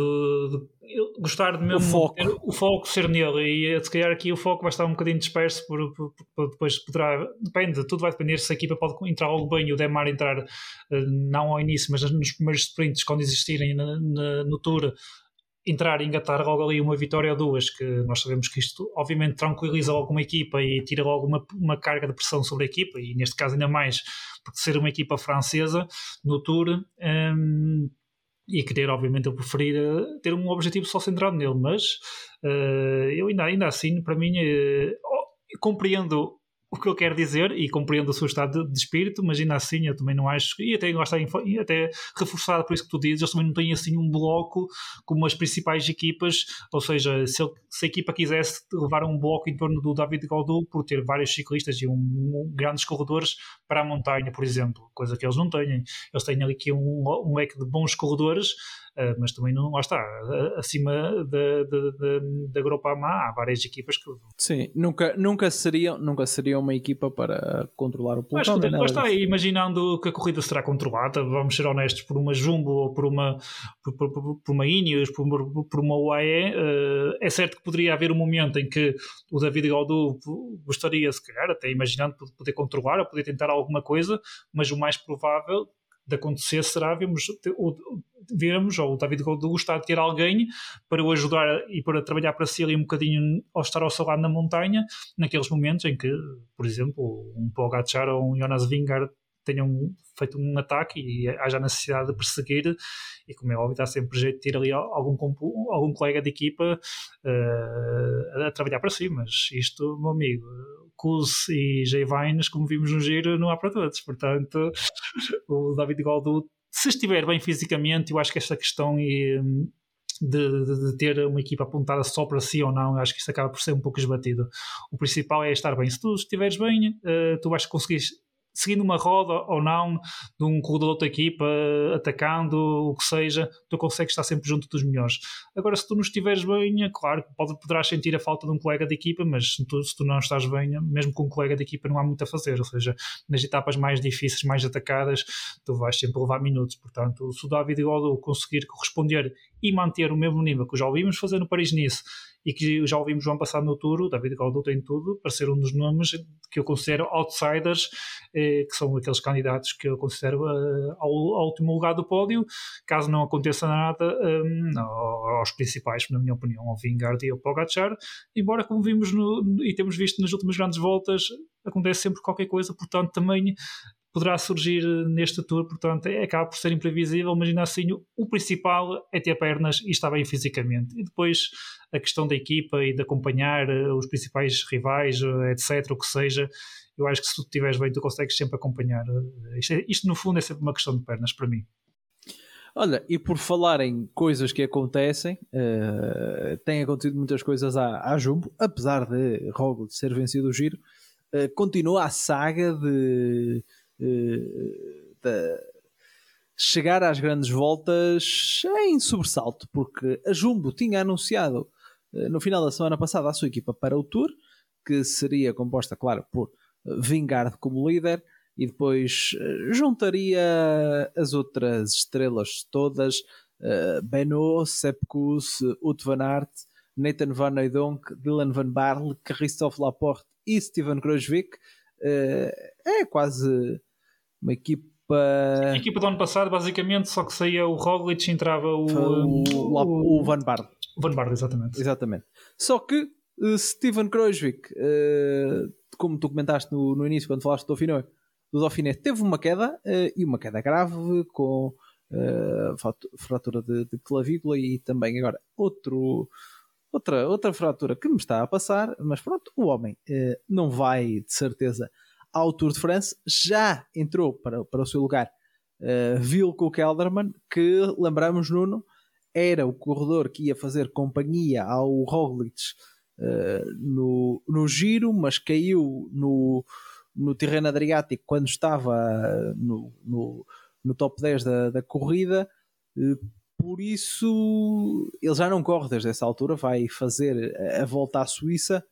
Speaker 2: de gostar de mesmo
Speaker 1: o foco.
Speaker 2: Ter, o foco ser nele, e se calhar aqui o foco vai estar um bocadinho disperso, por, por, por, depois poderá, depende, tudo vai depender se a equipa pode entrar logo bem e o Demar entrar eh, não ao início, mas nos primeiros sprints, quando existirem na, na, no Tour, entrar e engatar logo ali uma vitória ou duas, que nós sabemos que isto obviamente tranquiliza alguma equipa e tira logo uma, uma carga de pressão sobre a equipa, e neste caso ainda mais porque ser uma equipa francesa no Tour um, e querer, obviamente, eu preferir uh, ter um objetivo só centrado nele, mas uh, eu ainda, ainda assim, para mim, uh, compreendo o que eu quero dizer e compreendo o seu estado de, de espírito, mas ainda assim eu também não acho, e até gosto de até reforçado por isso que tu dizes, eles também não têm assim um bloco como as principais equipas, ou seja, se, se a equipa quisesse levar um bloco em torno do David Gaudu por ter vários ciclistas e um, um, grandes corredores para a montanha, por exemplo, coisa que eles não têm. Eles têm ali aqui um, um leque de bons corredores mas também não, lá está, acima da, da, da, da Groupama há várias equipas que...
Speaker 1: Sim, nunca, nunca, seria, nunca seria uma equipa para controlar o pelotão.
Speaker 2: Mas, lá está, imaginando que a corrida será controlada, vamos ser honestos, por uma Jumbo ou por uma, por, por, por uma Ineos, por, por uma UAE, uh, é certo que poderia haver um momento em que o David Gaudu gostaria, se calhar, até imaginando poder controlar ou poder tentar alguma coisa, mas o mais provável de acontecer será vermos o, vermos, ou o David Gold gostar de ter alguém para o ajudar e para trabalhar para si ali um bocadinho ao estar ao seu lado na montanha, naqueles momentos em que, por exemplo, um Pogacar ou um Jonas Vingar tenham feito um ataque e haja necessidade de perseguir e como é óbvio dá sempre jeito de ter ali algum, algum colega de equipa uh, a trabalhar para si, mas isto, meu amigo Kuz e Jay Vines, como vimos no giro, não há para todos, portanto o David Goldu se estiver bem fisicamente, eu acho que esta questão e, de, de, de, ter uma equipa apontada só para si ou não, acho que isso acaba por ser um pouco esbatido. O principal é estar bem. Se tu estiveres bem, uh, tu vais conseguir seguindo uma roda ou não de um corredor de outra equipa, atacando, o que seja, tu consegues estar sempre junto dos melhores. Agora, se tu não estiveres bem, é claro, pode, poderás sentir a falta de um colega de equipa, mas se tu, se tu não estás bem, mesmo com um colega de equipa, não há muito a fazer. Ou seja, nas etapas mais difíceis, mais atacadas, tu vais sempre levar minutos. Portanto, se o David Godot conseguir corresponder e manter o mesmo nível que já ouvimos fazer no Paris-Nice e que já ouvimos o ano passado no Tour, David Gaudu tem tudo para ser um dos nomes que eu considero outsiders, eh, que são aqueles candidatos que eu considero eh, ao, ao, último lugar do pódio, caso não aconteça nada um, aos principais, na minha opinião, ao Vingard e ao Pogacar, embora como vimos no, e temos visto nas últimas grandes voltas, acontece sempre qualquer coisa, portanto também poderá surgir neste tour, portanto, é, acaba por ser imprevisível, mas ainda assim o principal é ter pernas e estar bem fisicamente. E depois a questão da equipa e de acompanhar eh, os principais rivais, eh, etc., o que seja, eu acho que se tu estiveres bem, tu consegues sempre acompanhar. Eh, isto, é, isto, no fundo é sempre uma questão de pernas para mim.
Speaker 1: Olha, e por falar em coisas que acontecem, uh, tem acontecido muitas coisas à, à Jumbo, apesar de Roglic ser vencido o giro, uh, continua a saga de chegar às grandes voltas em sobressalto, porque a Jumbo tinha anunciado eh, no final da semana passada a sua equipa para o Tour, que seria composta, claro, por Vingard como líder e depois eh, juntaria as outras estrelas todas, Beno, Sepkus, Ut van Aert, Nathan van Eydonk, Dylan van Barle, Christophe Laporte e Steven Kruijswijk. É quase uma equipa.
Speaker 2: A equipa do ano passado, basicamente, só que saía o Roglic e entrava o,
Speaker 1: o, o, o Van Bard.
Speaker 2: O Van Bard, exatamente.
Speaker 1: Exatamente. Só que uh, Steven Kreuzvik, uh, como tu comentaste no, no, início, quando falaste do Dauphiné, do Dauphiné teve uma queda uh, e uma queda grave com fratura de, de, clavícula e também agora outro, outra, outra fratura que me está a passar, mas pronto, o homem não vai de certeza ao Tour de France, já entrou para, para o seu lugar uh, Vilko Kelderman, que lembramos, Nuno, era o corredor que ia fazer companhia ao Roglic uh, no, no giro, mas caiu no, no terreno Adriático quando estava no, no, no top 10 da, da corrida. Uh, por isso, ele já não corre desde essa altura, vai fazer a volta à Suíça.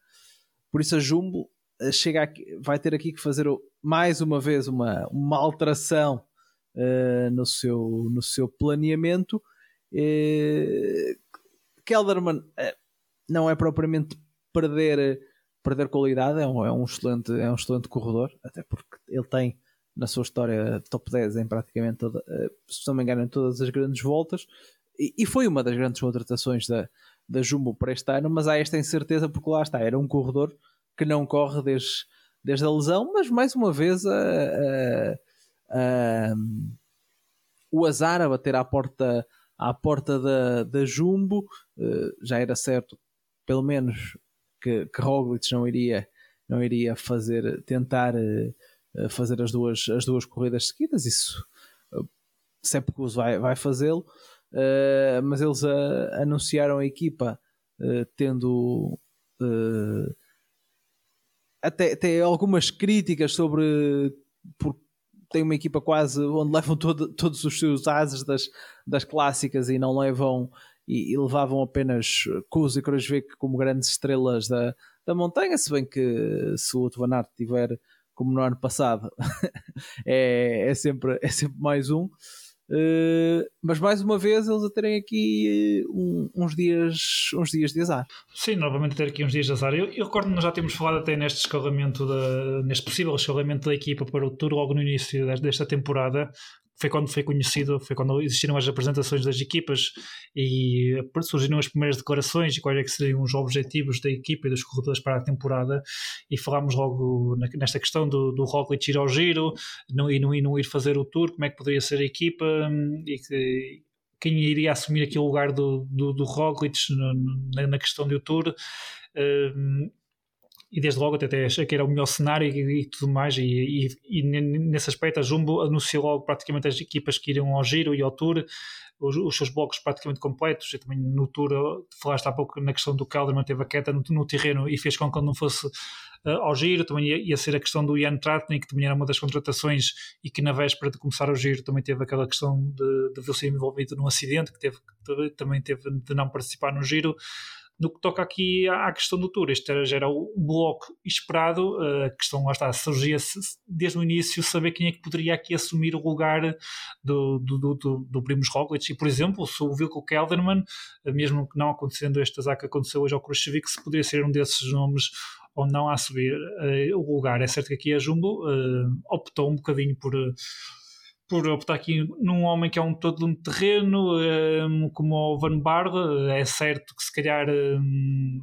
Speaker 1: Por isso, a Jumbo chega aqui, vai ter aqui que fazer mais uma vez uma, uma alteração uh, no, seu, no seu planeamento. Uh, Kelderman uh, não é propriamente perder, perder qualidade, é um, é, um excelente, é um excelente corredor, até porque ele tem na sua história top 10 em praticamente toda, se não me engano, em todas as grandes voltas. E, e foi uma das grandes contratações da, da Jumbo para este ano, mas há esta incerteza porque lá está, era um corredor que não corre desde, desde a lesão, mas mais uma vez a, a, a, o azar a bater à porta, à porta da, da Jumbo, uh, já era certo, pelo menos, que, que Roglic não iria não iria fazer, tentar fazer as duas, as duas corridas seguidas. Isso sempre que vai, vai fazê-lo. mas eles anunciaram a equipa tendo até, até algumas críticas sobre por, tem uma equipa quase onde levam todo, todos os seus ases das, das clássicas e não levam e, e levavam apenas Kuz e Krojvik como grandes estrelas da, da montanha, se bem que se o Otto Van Aert tiver como no ano passado (laughs) é, é, sempre, é sempre mais um Uh, mas mais uma vez eles a terem aqui um, uns, dias, uns dias de azar.
Speaker 2: Sim, novamente ter aqui uns dias de azar. Eu, eu recordo que nós já tínhamos falado até neste escalamento, da, neste possível escalamento da equipa para o Tour logo no início desta temporada, foi quando foi conhecido, foi quando existiram as apresentações das equipas e surgiram as primeiras declarações e quais é seriam os objetivos da equipa e dos corredores para a temporada. E falámos logo nesta questão do, do Roglic ir ao giro não, e, não, e não ir fazer o tour, como é que poderia ser a equipa hum, e que quem iria assumir aqui o lugar do, do, do Roglic na, na questão do tour. Um, e desde logo até achei que era o melhor cenário e, e tudo mais, e, e, e, nesse aspecto a Jumbo anunciou logo praticamente as equipas que iriam ao Giro e ao Tour, os, os seus blocos praticamente completos, e também no Tour, falaste há pouco na questão do Calderman, teve a queda no, no terreno e fez com que não fosse uh, ao Giro, também ia, ia, ser a questão do Ian Tratnik, que também era uma das contratações e que na véspera de começar o Giro também teve aquela questão de, de ser envolvido num acidente, que teve, também teve de não participar no Giro, no que toca aqui à, questão do Tour, este era, já era o bloco esperado, a questão lá está, surgia desde o início saber quem é que poderia aqui assumir o lugar do, do, do, do, do Primos Roglic e, por exemplo, se o Wilco Kelderman, mesmo que não acontecendo este azar que aconteceu hoje ao Khrushchev, se poderia ser um desses nomes ou não a subir uh, o lugar. É certo que aqui a Jumbo uh, optou um bocadinho por por optar aqui num homem que é um todo um terreno, um, como o Van Barle, é certo que se calhar um,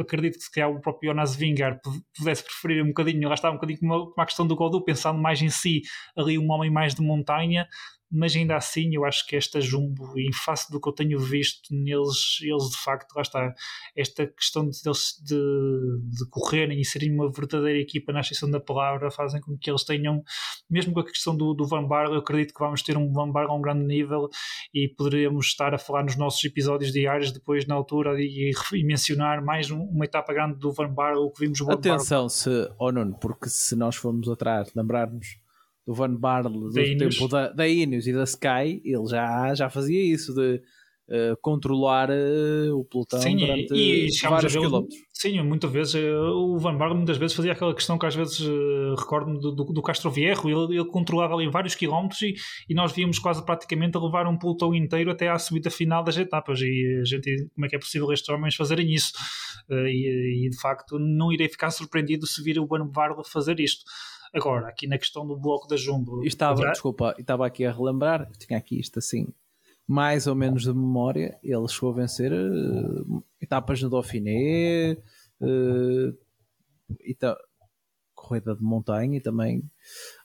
Speaker 2: acredito que se calhar o próprio Jonas Vingar pudesse preferir um bocadinho, lá está um bocadinho como a questão do Godot, pensando mais em si, ali um homem mais de montanha, mas ainda assim eu acho que esta Jumbo, em face do que eu tenho visto neles, eles de facto, lá está, esta questão de, de, de correrem e serem uma verdadeira equipa na exceção da palavra, fazem com que eles tenham, mesmo com a questão do, do Van Barle, eu acredito que vamos ter um Van Barle a um grande nível e poderíamos estar a falar nos nossos episódios diários depois na altura e, e mencionar mais um, uma etapa grande do Van Barle, o que vimos o Van
Speaker 1: Atenção, se, oh Nuno, porque se nós formos atrás, lembrarmos do Van Barle do tempo da, da Ineos e da Sky, ele já, já fazia isso de uh, controlar uh, o pelotão sim, durante e, e vários quilómetros.
Speaker 2: Sim, muitas vezes uh, o Van Barle muitas vezes fazia aquela questão que às vezes recordo-me do, do, do, Castro Vierro, ele, ele controlava ali vários quilómetros e, e nós víamos quase praticamente a levar um pelotão inteiro até à subida final das etapas e a gente, como é que é possível estes homens fazerem isso? E, e, de facto não irei ficar surpreendido se vir o Van Barle fazer isto. Agora, aqui na questão do bloco da Jumbo.
Speaker 1: Estava, desculpa, estava aqui a relembrar, tinha aqui isto assim, mais ou menos de memória. Ele chegou a vencer uh, etapas no Dauphiné, uh, eta... corrida de montanha e também.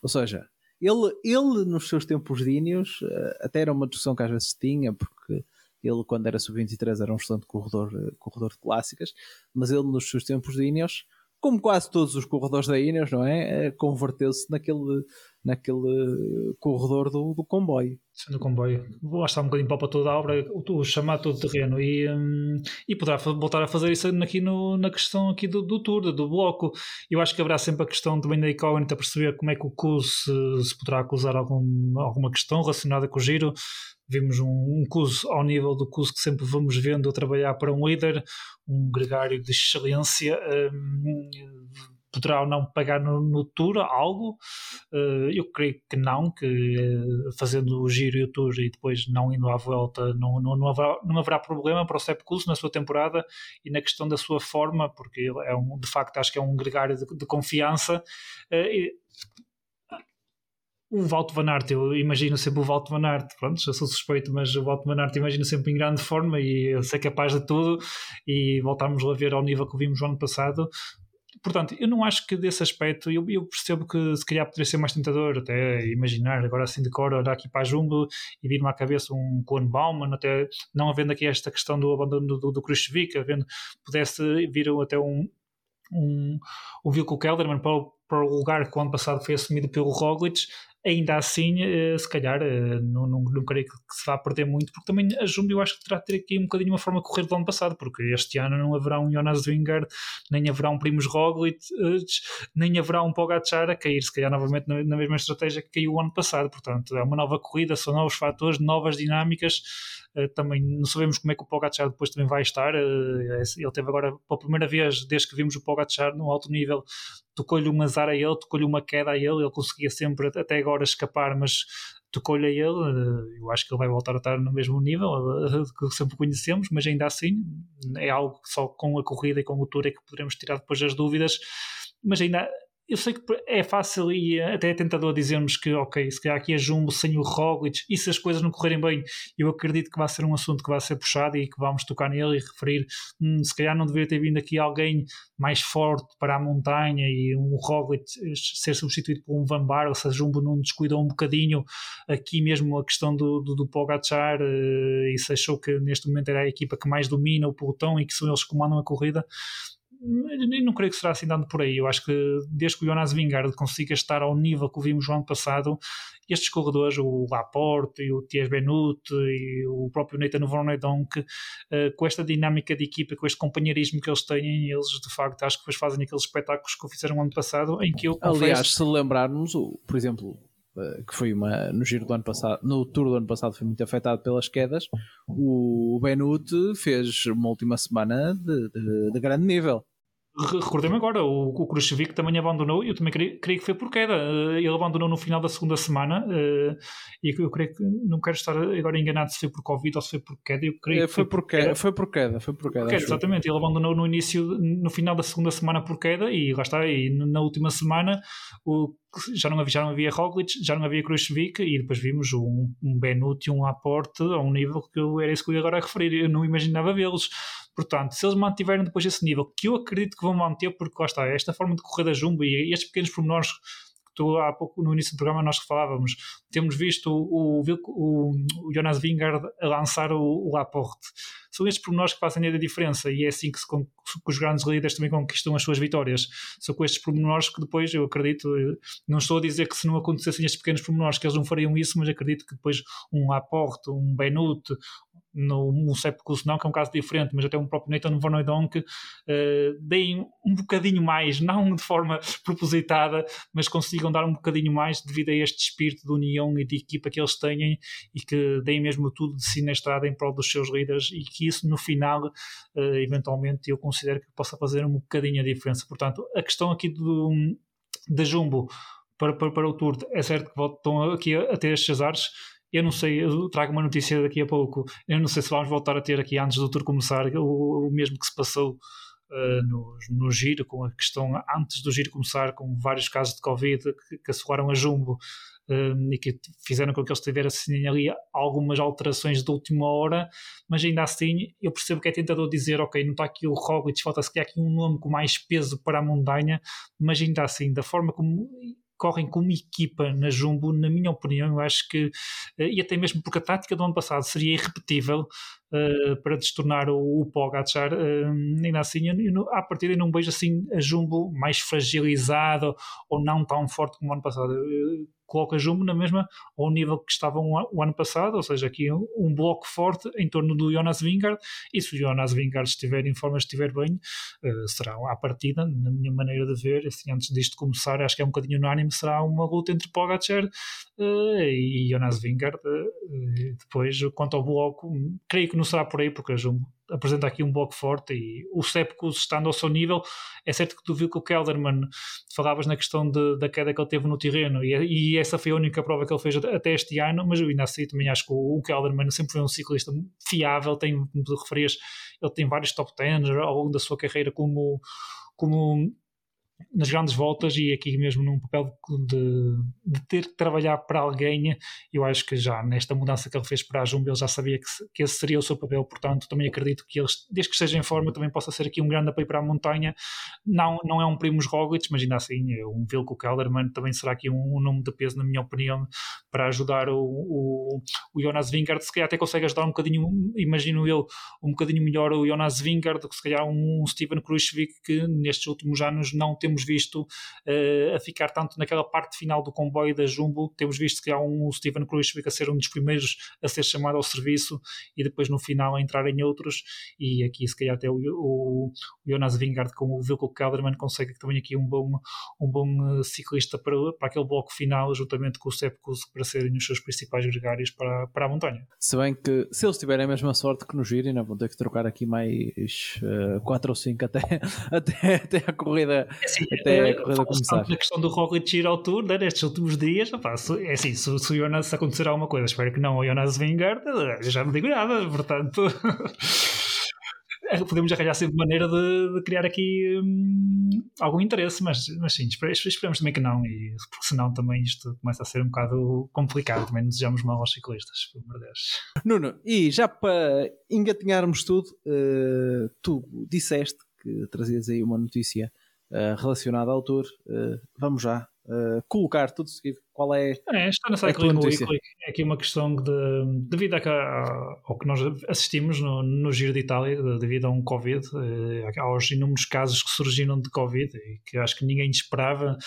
Speaker 1: Ou seja, ele, ele nos seus tempos de Ineos, uh, até era uma discussão que às vezes tinha, porque ele, quando era sub-23, era um excelente corredor, corredor de clássicas, mas ele, nos seus tempos de Ineos, como quase todos os corredores da Ineos, não é? é converteu-se naquele, naquele corredor do, do comboio.
Speaker 2: Sim, do comboio. Lá está um bocadinho para toda a obra, o, o chamado todo terreno e, um, e poderá voltar a fazer isso aqui no, na questão aqui do, do tour, do bloco. Eu acho que haverá sempre a questão também da incógnita perceber como é que o CUS se, se poderá acusar algum, alguma questão relacionada com o giro vimos um, um curso ao nível do curso que sempre vamos vendo a trabalhar para um líder, um gregário de excelência, um, poderá ou não pagar no, no tour algo? Uh, eu creio que não, que uh, fazendo o giro e o tour e depois não indo à volta, não, não, não, haverá, não haverá problema para o Sepp Kuss na sua temporada e na questão da sua forma, porque ele é um, de facto acho que é um gregário de, de confiança. Uh, o Valto Van Aert, eu imagino sempre o Valto Van Aert, pronto, já sou suspeito, mas o Valto Van Aert imagino sempre em grande forma e eu sei capaz de tudo e voltámos a ver ao nível que vimos no ano passado. Portanto, eu não acho que desse aspecto, eu, eu percebo que se calhar poderia ser mais tentador, até imaginar agora assim de cor, olhar aqui para a Jumbo e vir-me à cabeça um Cohen Bauman, até não havendo aqui esta questão do abandono do, do, do havendo, pudesse vir até um, um, um Vilko Kelderman para o, para o lugar que o ano passado foi assumido pelo Roglic, ainda assim, uh, se calhar, uh, não, não, não creio que, se vá perder muito, porque também a Jumbo eu acho que terá de ter aqui um bocadinho uma forma de correr do ano passado, porque este ano não haverá um Jonas Wingard, nem haverá um Primos Roglic, nem haverá um Pogacar a cair, se calhar novamente na, na, mesma estratégia que caiu o ano passado, portanto é uma nova corrida, são novos fatores, novas dinâmicas, também não sabemos como é que o Pogacar depois também vai estar, ele teve agora, pela primeira vez desde que vimos o Pogacar no alto nível, tocou-lhe um azar a ele, tocou-lhe uma queda a ele, ele conseguia sempre até agora escapar, mas tocou-lhe a ele, eh, eu acho que ele vai voltar a estar no mesmo nível eh, que sempre conhecemos, mas ainda assim é algo que só com a corrida e com o tour é que poderemos tirar depois as dúvidas, mas ainda eu sei que é fácil e até é tentador dizermos que, ok, se calhar aqui é Jumbo sem o Roglic e se as coisas não correrem bem, eu acredito que vai ser um assunto que vai ser puxado e que vamos tocar nele e referir, hum, se calhar não deveria ter vindo aqui alguém mais forte para a montanha e um Roglic ser substituído por um Van Barle, se a Jumbo não descuidou um bocadinho aqui mesmo a questão do, do, do Pogacar eh, e se achou que neste momento era a equipa que mais domina o pelotão e que são eles que comandam a corrida, não creio que será assim dando por aí. Eu acho que desde que o Jonas Vingard consiga estar ao nível que vimos no ano passado, estes corredores, o Laporte e o Thies Benut e o próprio Nathan Vornedonk, uh, com esta dinâmica de equipa, com este companheirismo que eles têm, eles de facto acho que depois fazem aqueles espetáculos que fizeram no ano passado, em que eu
Speaker 1: confesso... Aliás, se lembrarmos, por exemplo, eh, que foi uma no giro do ano passado, no tour do ano passado foi muito afetado pelas quedas, o Benut fez uma última semana de, de, de grande nível.
Speaker 2: Recordei-me agora, o, o Khrushchev também abandonou, eu também creio, creio, que foi por queda. Eh, ele abandonou no final da segunda semana uh, e eu creio que não quero estar agora enganado se foi por Covid ou se foi por queda. Eu creio
Speaker 1: é, foi, por queda, foi por queda, foi por queda. queda
Speaker 2: exatamente, ele abandonou no início, no final da segunda semana por queda e lá está, e na última semana o, já não havia, já não havia Roglic, já não havia Khrushchev e depois vimos um, um Benut e um Aporte a um nível que eu era isso que eu ia agora referir, eu não imaginava vê-los. Portanto, se eles mantiverem depois esse nível, que eu acredito que vão manter, porque lá está, esta forma de correr da Jumbo e estes pequenos pormenores que tu há pouco no início do programa nós falávamos, temos visto o, o, o, o Jonas Vingard a lançar o, o Laporte. São estes pormenores que fazem a diferença e é assim que, se, que os grandes líderes também conquistam as suas vitórias. São com estes pormenores que depois, eu acredito, não estou a dizer que se não acontecessem estes pequenos pormenores que eles não fariam isso, mas acredito que depois um Laporte, um Benut, no, no Sepkus não, que é um caso diferente, mas até um próprio Nathan Van Oudonk uh, deem um bocadinho mais, não de forma propositada, mas consigam dar um bocadinho mais devido a este espírito de união e de equipa que eles têm e que deem mesmo tudo de si na estrada em prol dos seus líderes e que isso no final, uh, eventualmente, eu considero que possa fazer um bocadinho a diferença. Portanto, a questão aqui do, da Jumbo para, para, para o Tour, é certo que estão aqui a, a ter estes azares, eu não sei, eu trago uma notícia daqui a pouco. Eu não sei se vamos voltar a ter aqui antes do tour começar o, o mesmo que se passou uh, no, no giro, com a questão antes do giro começar, com vários casos de Covid que, que assoaram a jumbo um, e que fizeram com que eles tivessem ali algumas alterações de última hora, mas ainda assim eu percebo que é tentador dizer, ok, não está aqui o Roglic, falta-se aqui um nome com mais peso para a montanha, mas ainda assim, da forma como correm como equipa na Jumbo, na minha opinião, eu acho que, eh, e até mesmo porque a tática do ano passado seria irrepetível uh, para destornar o, o Pogacar, uh, ainda assim, eu, eu, à partida eu não vejo assim a Jumbo mais fragilizada ou não tão forte como o ano passado. Coloca Jumbo na mesma ao nível que estavam o ano passado, ou seja, aqui um, um bloco forte em torno do Jonas Vingard, e se o Jonas Vingard estiver em forma, estiver bem, uh, será à partida, na minha maneira de ver, assim, antes disto começar, acho que é um bocadinho unânime, será uma luta entre Pogacar uh, e Jonas Vingard, uh, depois quanto ao bloco, creio que não será por aí, porque a Jumbo apresenta aqui um bloco forte e o Sepkus estando ao seu nível, é certo que tu viu que o Kelderman, falavas na questão de, da queda que ele teve no terreno e, e, essa foi a única prova que ele fez até este ano, mas eu ainda assim também acho que o, Kelderman sempre foi um ciclista fiável, tem, como tu referias, ele tem vários top 10 ao longo da sua carreira como, como nas grandes voltas e aqui mesmo num papel de, de, ter que trabalhar para alguém, eu acho que já nesta mudança que ele fez para a Jumbo, ele já sabia que, que esse seria o seu papel, portanto também acredito que ele, desde que esteja em forma, também possa ser aqui um grande apoio para a montanha. Não, não é um Primos Roglic, mas ainda assim é um Vilko Kelderman. Também será aqui um, um, nome de peso, na minha opinião, para ajudar o, o, o Jonas Vingard, se calhar até consegue ajudar um bocadinho, imagino eu, um bocadinho melhor o Jonas Vingard do que se calhar um Steven Kruiswijk que nestes últimos anos não temos visto uh, a ficar tanto naquela parte final do comboio da Jumbo, temos visto que há um Steven Kruiswijk a ser um dos primeiros a ser chamado ao serviço e depois no final a entrar em outros e aqui se calhar até o, o, o Jonas Vingard com o Vilko Kelderman consegue também aqui um bom, um bom eh, ciclista para, para aquele bloco final juntamente com o Sepp para serem os seus principais gregários para, para a montanha.
Speaker 1: Se bem que se eles tiverem a mesma sorte que no Giro, ainda vão ter que trocar aqui mais 4 uh, ou 5 até, (laughs) até, até a corrida, é assim, até a corrida começar.
Speaker 2: A questão do Roglic ir ao Tour né, nestes últimos dias, opa, é assim, se, se o Jonas acontecer alguma coisa, espero que não, o Jonas Vingard, eu já não digo nada, portanto. (laughs) podemos arranjar sempre maneira de, de criar aqui hum, algum interesse, mas, mas sim, esperemos também que não, e, porque senão também isto começa a ser um bocado complicado, também nos desejamos mal aos ciclistas, pelo amor de Deus.
Speaker 1: Nuno, e já para engatinharmos tudo, uh, tu disseste que trazias aí uma notícia uh, relacionada ao Tour, uh, vamos já uh, colocar tudo seguido qual é,
Speaker 2: é está na Cycling Weekly. É aqui uma questão de, devido a, ao que nós assistimos no, no Giro de Itália, devido a um Covid, eh, aos inúmeros casos que surgiram de Covid e que acho que ninguém esperava.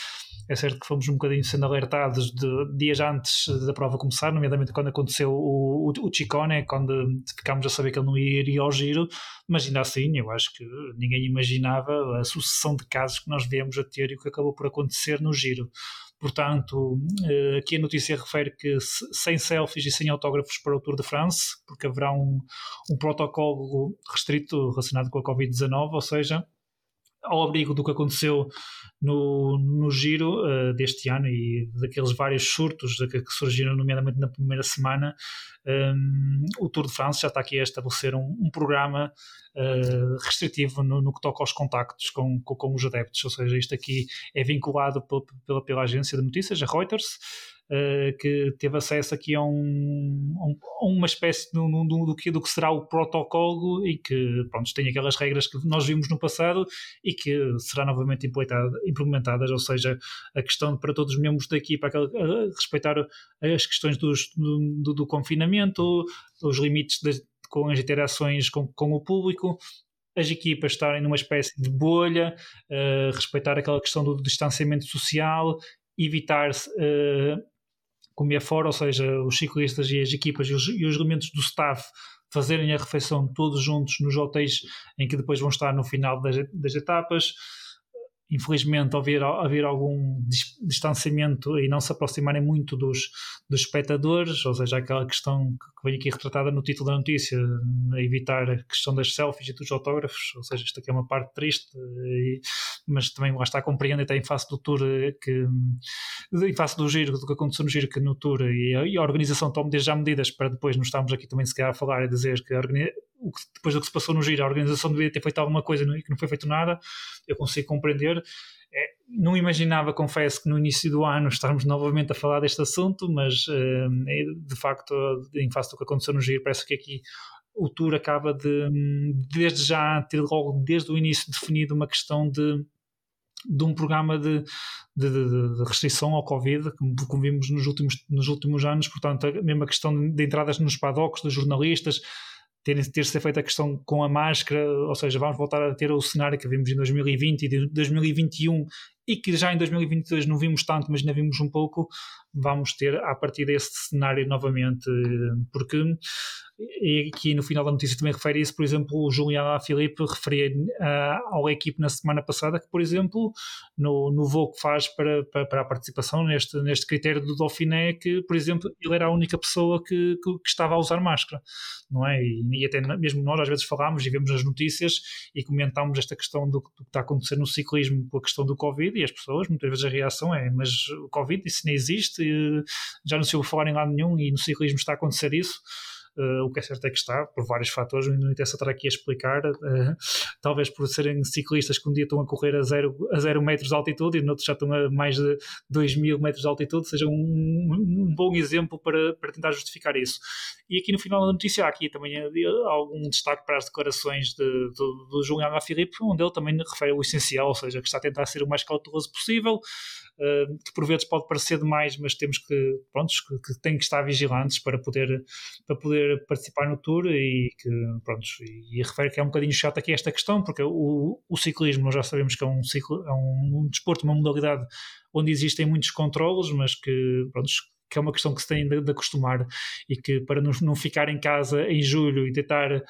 Speaker 2: É certo que fomos um bocadinho sendo alertados de, dias antes da prova começar, nomeadamente quando aconteceu o, o, o Chicone, quando ficámos a saber que ele não iria ao Giro, mas ainda assim eu acho que ninguém imaginava a sucessão de casos que nós viemos a ter e o que acabou por acontecer no Giro. Portanto, eh, aqui a notícia refere que sem selfies e sem autógrafos para o Tour de France, porque haverá um, um protocolo restrito relacionado com a Covid-19, ou seja, ao abrigo do que aconteceu no, no giro uh, deste ano e daqueles vários surtos que, que surgiram, nomeadamente na primeira semana, um, ehm, o Tour de France já está aqui a estabelecer um, um programa uh, restritivo no, no, que toca aos contactos com, com, com, os adeptos, ou seja, isto aqui é vinculado pela, pela agência de notícias, a Reuters, uh, que teve acesso aqui a, um, a uma espécie do, do, do, que, do que será o protocolo e que pronto, tem aquelas regras que nós vimos no passado e que será novamente implementadas, ou seja, a questão para todos os membros da equipa, respeitar as questões dos, do, do, confinamento, os limites de, com as interações com, com o público, as equipas estarem numa espécie de bolha, uh, respeitar aquela questão do distanciamento social, evitar uh, comer fora, ou seja, os ciclistas e as equipas e os, e os elementos do staff fazerem a refeição todos juntos nos hotéis em que depois vão estar no final das, das etapas infelizmente, haver, haver algum distanciamento e não se aproximarem muito dos, dos espectadores, ou seja, aquela questão que vem aqui retratada no título da notícia, evitar a questão das selfies e dos autógrafos, ou seja, isto aqui é uma parte triste, e, mas também lá está compreendo até em face do Tour, que, em face do giro, do que aconteceu no giro, que no Tour e a, e a organização tome desde já medidas para depois não estarmos aqui também se a falar e dizer que a depois do que se passou no giro, a organização devia ter feito alguma coisa e que não foi feito nada, eu consigo compreender. É, não imaginava, confesso, que no início do ano estarmos novamente a falar deste assunto, mas é, de facto, em face do que aconteceu no giro, parece que aqui o Tour acaba de, desde já, ter logo desde o início definido uma questão de de um programa de, de, de, de, restrição ao Covid, como, vimos nos últimos, nos últimos anos, portanto, a mesma questão de entradas nos paddocks dos jornalistas, ter, ter ser feita a questão com a máscara, ou seja, vamos voltar a ter o cenário que vimos em 2020 e de 2021 e que já em 2022 não vimos tanto, mas ainda vimos um pouco, vamos ter a partir desse cenário novamente, porque e aqui no final da notícia também refere isso, por exemplo, o Juliano Filipe referia uh, ao equipe na semana passada que, por exemplo, no, no voo que faz para, para, para, a participação neste, neste critério do Dauphiné, que, por exemplo, ele era a única pessoa que, que, que estava a usar máscara, não é? E, e, até mesmo nós às vezes falámos e vemos as notícias e comentámos esta questão do, do que está acontecendo no ciclismo com a questão do Covid e as pessoas, muitas vezes a reação é, mas o Covid isso nem existe, já não se ouve falar em lado nenhum e no ciclismo está a acontecer isso o que é certo é que está, por vários fatores, não interessa estar aqui a explicar. Uh, talvez por serem ciclistas que um dia estão a correr a zero, a zero metros de altitude e noutros já estão a mais de 2 mil metros de altitude, seja um, um bom exemplo para, para tentar justificar isso. E aqui no final da notícia há aqui também algum destaque para as declarações de, do, do João Filipe, onde ele também refere o essencial, ou seja, que está a tentar ser o mais cauteloso possível, uh, que por vezes pode parecer demais, mas temos que, prontos, que, que tem que estar vigilantes para poder, para poder participar no Tour e que, prontos, e, refere que é um bocadinho chato aqui esta questão, porque o, o ciclismo nós já sabemos que é um, ciclo, é um, um desporto, uma modalidade onde existem muitos controlos, mas que, prontos, que é uma questão que se tem de, de acostumar e que para não, não ficar em casa em julho e tentar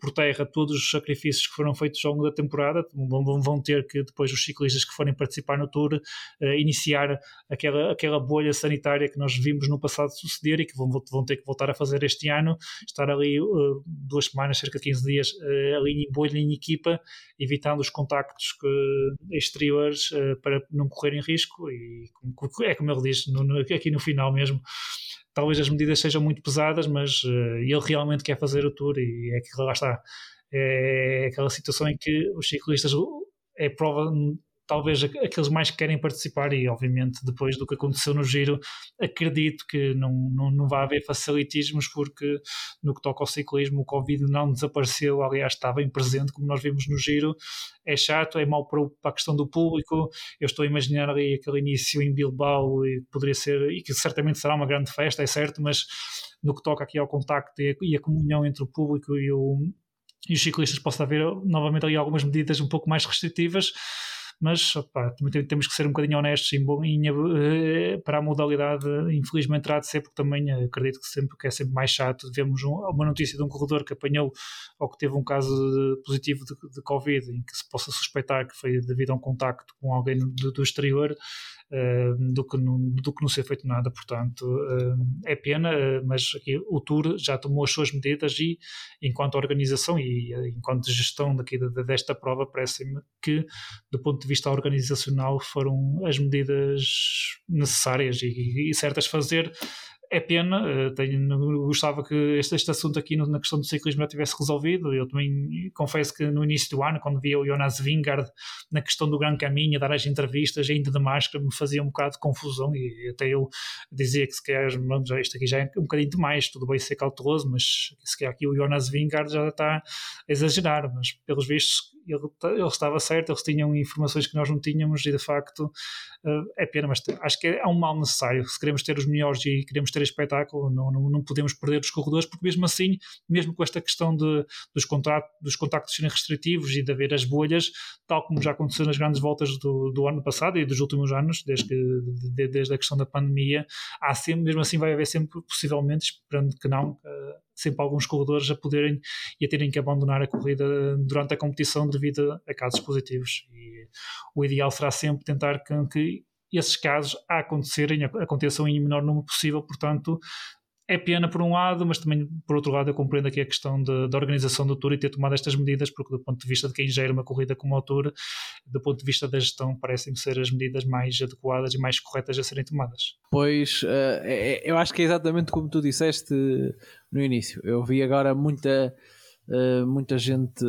Speaker 2: por terra todos os sacrifícios que foram feitos ao longo da temporada. Vão, ter que, depois, os ciclistas que forem participar no Tour, uh, iniciar aquela, aquela bolha sanitária que nós vimos no passado suceder e que vão, vão ter que voltar a fazer este ano. Estar ali uh, duas semanas, cerca de 15 dias, ali em bolha, em equipa, evitando os contactos exteriores para não correrem risco. E é como ele diz no, no, aqui no final mesmo talvez as medidas sejam muito pesadas, mas uh, ele realmente quer fazer o tour e é que lá está. É aquela situação em que os ciclistas é prova talvez aqueles mais que querem participar e obviamente depois do que aconteceu no giro acredito que não, não, não vai haver facilitismos porque no que toca ao ciclismo o Covid não desapareceu, aliás está bem presente como nós vimos no giro, é chato, é mau para, a questão do público, eu estou a imaginar ali aquele início em Bilbao e poderia ser, e que certamente será uma grande festa, é certo, mas no que toca aqui ao contacto e a, e a comunhão entre o público e o e os ciclistas possa haver novamente ali algumas medidas um pouco mais restritivas mas opa, temos que ser um bocadinho honestos em, em, eh, para a modalidade, infelizmente terá de ser, porque também acredito que, sempre, que é sempre mais chato. Vemos um, uma notícia de um corredor que apanhou ou que teve um caso de, positivo de, de, Covid, em que se possa suspeitar que foi devido a um contacto com alguém do, do exterior, do, que não, do que não ser feito nada. Portanto, é pena, uh, mas aqui o Tour já tomou as suas medidas e, enquanto organização e enquanto gestão daqui desta prova, parece-me que, do ponto de vista organizacional, foram as medidas necessárias e, e certas fazer é pena, eh, tenho, gostava que este, este assunto aqui na questão do ciclismo já tivesse resolvido. Eu também confesso que no início do ano, quando via o Jonas Vingard na questão do Gran Caminho, a dar as entrevistas ainda de máscara, me fazia um bocado de confusão e até eu dizia que se calhar já, isto aqui já é um bocadinho demais, tudo bem ser cauteloso, mas se calhar aqui o Jonas Vingard já está a exagerar, mas pelos vistos ele, ele estava certo, eles tinham informações que nós não tínhamos e de facto é pena, mas acho que é, é, um mal necessário. Se queremos ter os melhores e queremos ter espetáculo, não, não, não podemos perder os corredores, porque mesmo assim, mesmo com esta questão de, dos, contratos, dos contactos serem restritivos e de haver as bolhas, tal como já aconteceu nas grandes voltas do, do ano passado e dos últimos anos, desde, que, de, desde a questão da pandemia, há sempre, mesmo assim vai haver sempre, possivelmente, esperando que não, uh, sempre alguns corredores a poderem e a terem que abandonar a corrida durante a competição devido a casos positivos. E o ideal será sempre tentar que, que esses casos a acontecerem, aconteçam em menor número possível, portanto, é pena por um lado, mas também por outro lado eu compreendo aqui a questão da organização do Tour e ter tomado estas medidas, porque do ponto de vista de quem gera uma corrida como o Tour, do ponto de vista da gestão, parecem ser as medidas mais adequadas e mais corretas a serem tomadas.
Speaker 1: Pois, uh, eu acho que é exatamente como tu disseste no início. Eu vi agora muita, uh, muita gente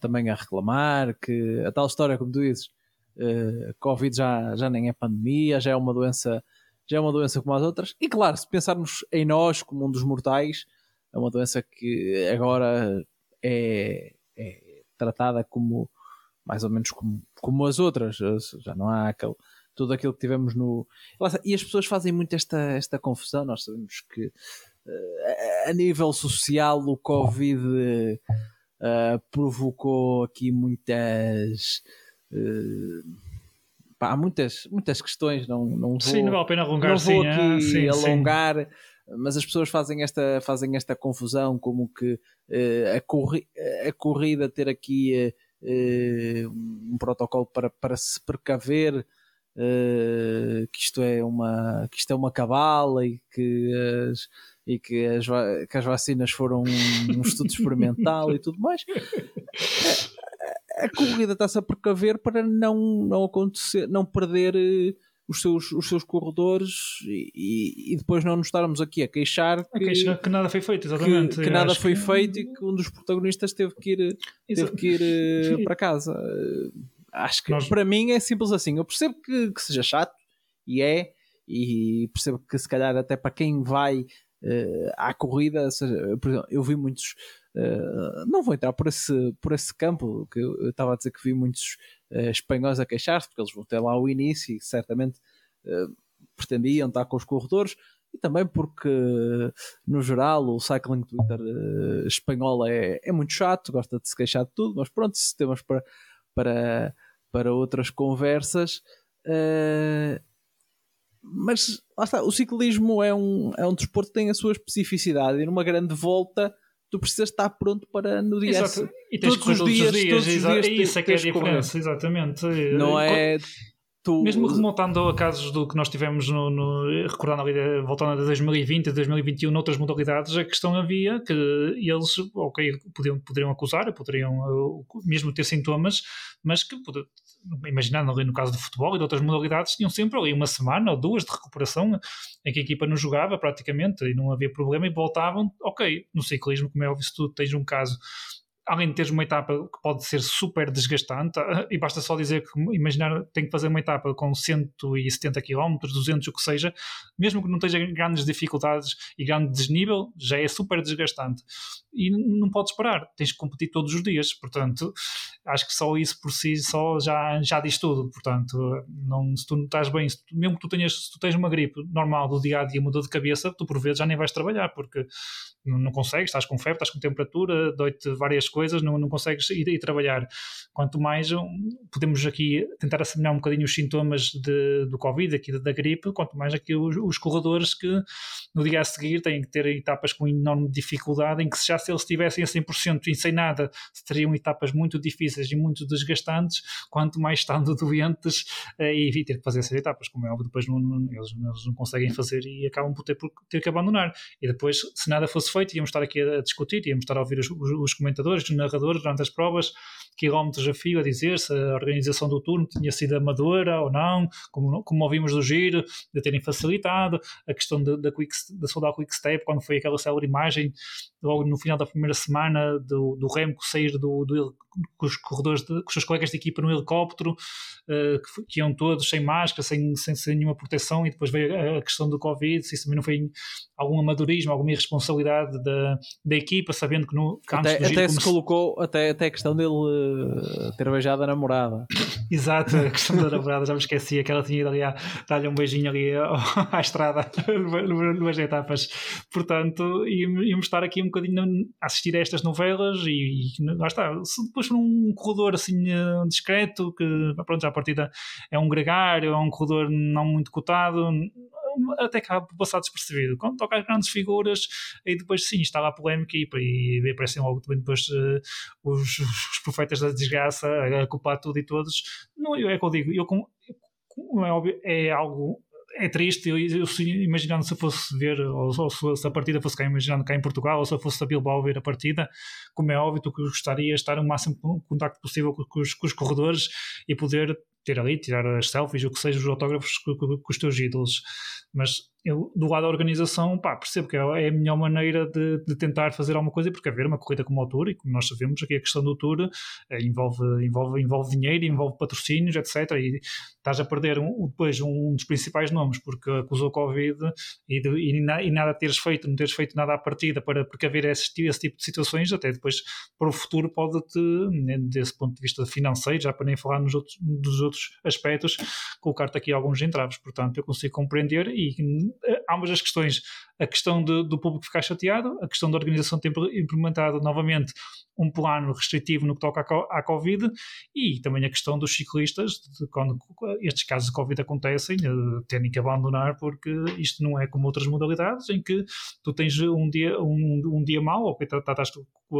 Speaker 1: também a reclamar que a tal história, como tu dizes, uh, Covid já, já nem é pandemia, já é uma doença já é uma doença como as outras. E claro, se pensarmos em nós como um dos mortais, é uma doença que agora é, é tratada como mais ou menos como, como as outras. Já não há aquele, tudo aquilo que tivemos no. E as pessoas fazem muito esta, esta confusão. Nós sabemos que uh, a nível social o Covid uh, provocou aqui muitas. Uh, pá, há muitas, muitas questões, não, não vou,
Speaker 2: sim, não vale a pena alongar,
Speaker 1: não
Speaker 2: vou
Speaker 1: sim, aqui ah, sim, alongar, sim. mas as pessoas fazem esta, fazem esta confusão como que uh, a, corri a corrida ter aqui uh, um protocolo para, para se precaver uh, que isto é uma que isto é uma cabala e que as, e que as, que as vacinas foram um, um estudo experimental e tudo mais a corrida está-se a precaver para não, não acontecer, não perder os seus, os seus corredores e, e depois não nos estarmos aqui a queixar
Speaker 2: que, a que nada foi feito, exatamente.
Speaker 1: Que, que nada foi que... feito e que um dos protagonistas teve que ir, teve que ir eh, para casa. Acho que Nós... para mim é simples assim. Eu percebo que, que seja chato e é, e percebo que se calhar até para quem vai uh, à corrida, seja, exemplo, eu vi muitos. Uh, não vou entrar por esse, por esse campo, que eu estava a dizer que vi muitos uh, espanhóis a queixar-se, porque eles vão ter lá o início e certamente pretendiam estar com os corredores, e também porque, no geral, o cycling Twitter uh, espanhol é, é muito chato, gosta de se queixar de tudo, mas pronto, se temos para, para, para outras conversas. Uh, mas lá está, o ciclismo é um, é um desporto que tem a sua especificidade e numa grande volta tu precisas estar pronto para no dia
Speaker 2: Exato. E tens todos, os dias, dias, todos os dias, isso é que é a diferença, exatamente.
Speaker 1: Não é
Speaker 2: Tu... Mesmo remontando a casos do que nós tivemos no, no recordando ali, voltando a 2020 e 2021 noutras modalidades, a questão havia que eles, ok, podiam, poderiam acusar, poderiam mesmo ter sintomas, mas que imaginando ali no caso do futebol e de outras modalidades, tinham sempre ali uma semana ou duas de recuperação em que a equipa não jogava praticamente e não havia problema e voltavam, ok, no ciclismo, como é óbvio, se tu tens um caso além de teres uma etapa que pode ser super desgastante, e basta só dizer que, imaginar, tem que fazer uma etapa com 170 km, 200, o que seja, mesmo que não tenha grandes dificuldades e grande desnível, já é super desgastante. E não podes parar, tens que competir todos os dias, portanto, acho que só isso por si só já, já diz tudo, portanto, não, se tu não estás bem, tu, mesmo que tu tenhas, tu tens uma gripe normal do dia a dia, muda de cabeça, tu por vezes já nem vais trabalhar, porque não, não consegues, estás com febre, estás com temperatura, dói-te várias coisas, não, não consegues ir, ir, trabalhar. Quanto mais podemos aqui tentar assemelhar um bocadinho os sintomas de, do Covid, aqui da, gripe, quanto mais aqui os, os, corredores que no dia a seguir têm que ter etapas com enorme dificuldade, em que já se eles estivessem a 100% e sem nada, teriam etapas muito difíceis e muito desgastantes, quanto mais estando (laughs) doentes eh, e ter que fazer essas etapas, como é óbvio, depois não, não, eles, eles, não conseguem fazer e acabam por ter, por ter que abandonar. E depois, se nada fosse feito, íamos estar aqui a discutir, íamos estar a ouvir os, os, os comentadores, narradores durante as provas, quilómetros a fio a dizer se a organização do turno tinha sido amadora ou não, como, como ouvimos do giro, de terem facilitado, a questão da, quick, da Quick Step, quando foi aquela célula imagem, logo no final da primeira semana, do, do Remco sair do, do, com os corredores, de, com os seus colegas de equipa no helicóptero, uh, que, que, iam todos sem máscara, sem, sem, sem, nenhuma proteção, e depois veio a, questão do Covid, se isso também não foi algum amadorismo, alguma irresponsabilidade da, da equipa, sabendo que no
Speaker 1: que até, até se colocou, até, até a questão dele ter beijado a namorada.
Speaker 2: Exato, a questão da namorada, já me esquecia que ela tinha ido ali a dar-lhe um beijinho ali (laughs) à estrada, numas etapas. Portanto, íamos estar aqui um bocadinho a assistir a estas novelas e, e lá está. Se depois for um corredor assim eh, discreto, que pronto, já a partida é um gregário, é um corredor não muito cotado, até acaba por passar despercebido. Quando toca as grandes figuras, aí depois sim está lá a polémica e, e aparecem logo também depois uh, os, os, profetas da desgraça a, culpar tudo e todos. Não, é o que eu digo, eu, como é óbvio, é algo é triste, eu, eu, imaginando se eu fosse ver, ou, ou, se a partida fosse cá, imaginando cá em Portugal, ou se eu fosse a Bilbao ver a partida, como é óbvio, tu gostaria de estar o máximo contacto possível com, com, os, com os corredores e poder ter ali, tirar as selfies, o que seja, os autógrafos com, com os teus ídolos. Mas eu, do lado da organização, pá, percebo que é, é a melhor maneira de, de, tentar fazer alguma coisa, porque haver uma corrida como o Tour, e como nós sabemos, aqui a questão do Tour é, envolve, envolve, envolve dinheiro, envolve patrocínios, etc. E estás a perder um, depois um dos principais nomes, porque acusou Covid e, de, e, na, e, nada teres feito, não teres feito nada à partida para porque haver esse, esse tipo de situações, até depois para o futuro pode-te, né, desse ponto de vista financeiro, já para nem falar nos outros, dos outros aspectos, colocar-te aqui alguns entraves. Portanto, eu consigo compreender e ambas as questões. A questão de, do público ficar chateado, a questão da organização ter implementado novamente um plano restritivo no que toca à, Covid e também a questão dos ciclistas, de quando estes casos de Covid acontecem, terem que abandonar porque isto não é como outras modalidades em que tu tens um dia, um, um dia mau, ou que estás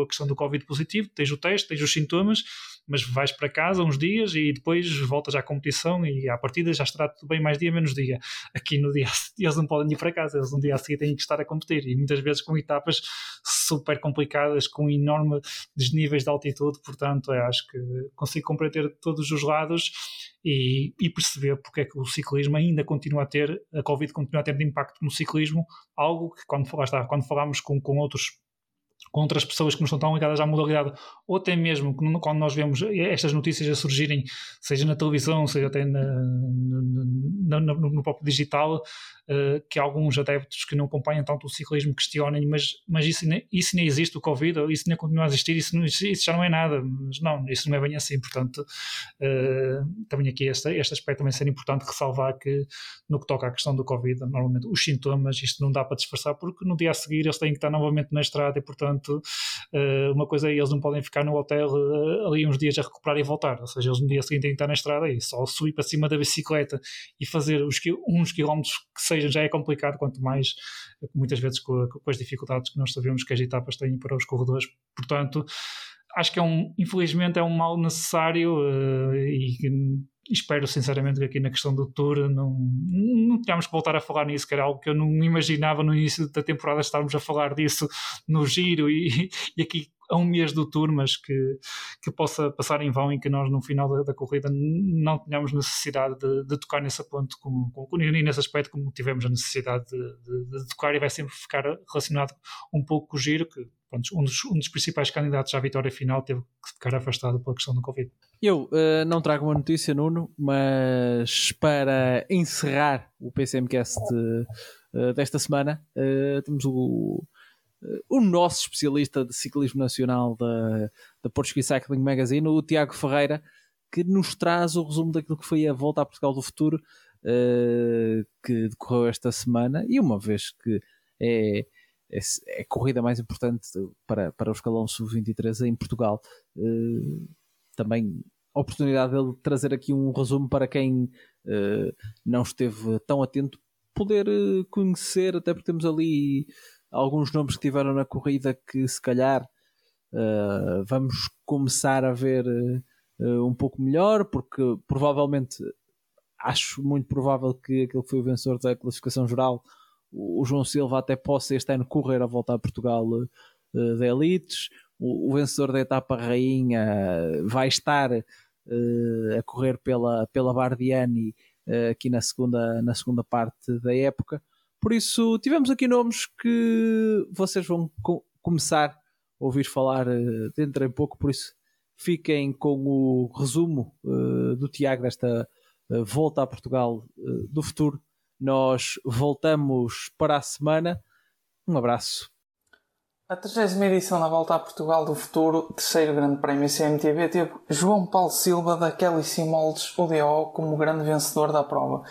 Speaker 2: a questão do Covid positivo, tens o teste, tens os sintomas, mas vais para casa uns dias e depois voltas à competição e à partida já estará tudo bem mais dia menos dia. Aqui no dia (laughs) eles não podem ir para casa, eles no dia a seguir têm que estar a competir e muitas vezes com etapas super complicadas, com enorme desníveis de altitude, portanto, eu acho que consigo compreender todos os lados e, e, perceber porque é que o ciclismo ainda continua a ter, a Covid continua a ter de impacto no ciclismo, algo que quando, está, quando falámos com, com outros com outras pessoas que não estão tão ligadas à modalidade, ou até mesmo quando nós vemos estas notícias a surgirem, seja na televisão, seja até na, na, no próprio digital, uh, que alguns adeptos que não acompanham tanto o ciclismo questionem, mas, mas isso, isso nem existe, o Covid, isso nem continua a existir, isso, não, isso já não é nada. Mas não, isso não é bem assim, portanto, uh, também aqui este, este aspecto também ser importante ressalvar que no que toca à questão do Covid, normalmente os sintomas, isto não dá para disfarçar, porque no dia a seguir eles têm que estar novamente na estrada e, portanto, uh, uma coisa é eles não podem ficar no hotel ali uns dias a recuperar e voltar, ou seja, eles no dia seguinte têm que estar na estrada e só subir para cima da bicicleta e fazer os, uns quilómetros que seja, já é complicado, quanto mais muitas vezes com, com as dificuldades que nós sabemos que as etapas têm para os corredores. Portanto, acho que é um, infelizmente, é um mal necessário uh, e espero sinceramente que aqui na questão do Tour não, não tenhamos que voltar a falar nisso, que era algo que eu não imaginava no início da temporada estarmos a falar disso no giro e, e aqui a um mês do tour, mas que, que possa passar em vão e que nós no final da, da corrida não tenhamos necessidade de, de, tocar nesse ponto como, como, nesse aspecto como tivemos a necessidade de, de, de, tocar e vai sempre ficar relacionado um pouco com o giro, que um, dos, um dos principais candidatos à vitória final teve que ficar afastado pela questão do Covid.
Speaker 1: Eu uh, não trago uma notícia, Nuno, mas para encerrar o PCMcast uh, desta semana, uh, temos o o nosso especialista de ciclismo nacional da, da Portuguese Cycling Magazine, o Tiago Ferreira, que nos traz o resumo daquilo que foi a volta a Portugal do futuro que decorreu esta semana. E uma vez que é, é, é a corrida mais importante para, para o escalão sub-23 em Portugal, uh, também oportunidade dele trazer aqui um resumo para quem uh, não esteve tão atento poder conhecer, até porque temos ali alguns nomes que tiveram na corrida que se calhar uh, vamos começar a ver uh, um pouco melhor, porque provavelmente acho muito provável que aquele que foi o vencedor da classificação geral, o, João Silva, até possa este ano correr a voltar a Portugal uh, de elites. O, vencedor da etapa rainha vai estar a correr pela, pela Bardiani aqui na segunda, na segunda parte da época. Por isso, tivemos aqui nomes que vocês vão co começar a ouvir falar uh, dentro em pouco, por isso fiquem com o resumo uh, do Tiago desta uh, volta a Portugal do futuro. Nós voltamos para a semana. Um abraço.
Speaker 3: A 30 edição da Volta a Portugal do Futuro, terceiro grande prémio CMTV, teve João Paulo Silva da Kelly Simoldes UDO como grande vencedor da prova.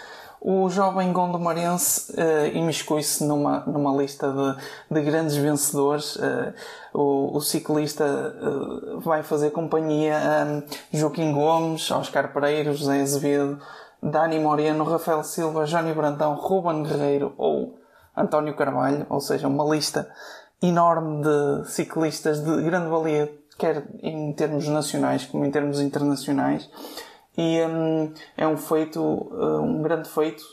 Speaker 3: O jovem gondomarense uh, imiscui-se numa, numa lista de, de grandes vencedores. Uh, o, o, ciclista uh, vai fazer companhia a Joaquim Gomes, Oscar Pereira, José Azevedo, Dani Moreno, Rafael Silva, Jónio Brandão, Ruben Guerreiro ou António Carvalho, ou seja, uma lista enorme de ciclistas de grande valia, quer em termos nacionais como em termos internacionais e um, é um feito, uh, um grande feito,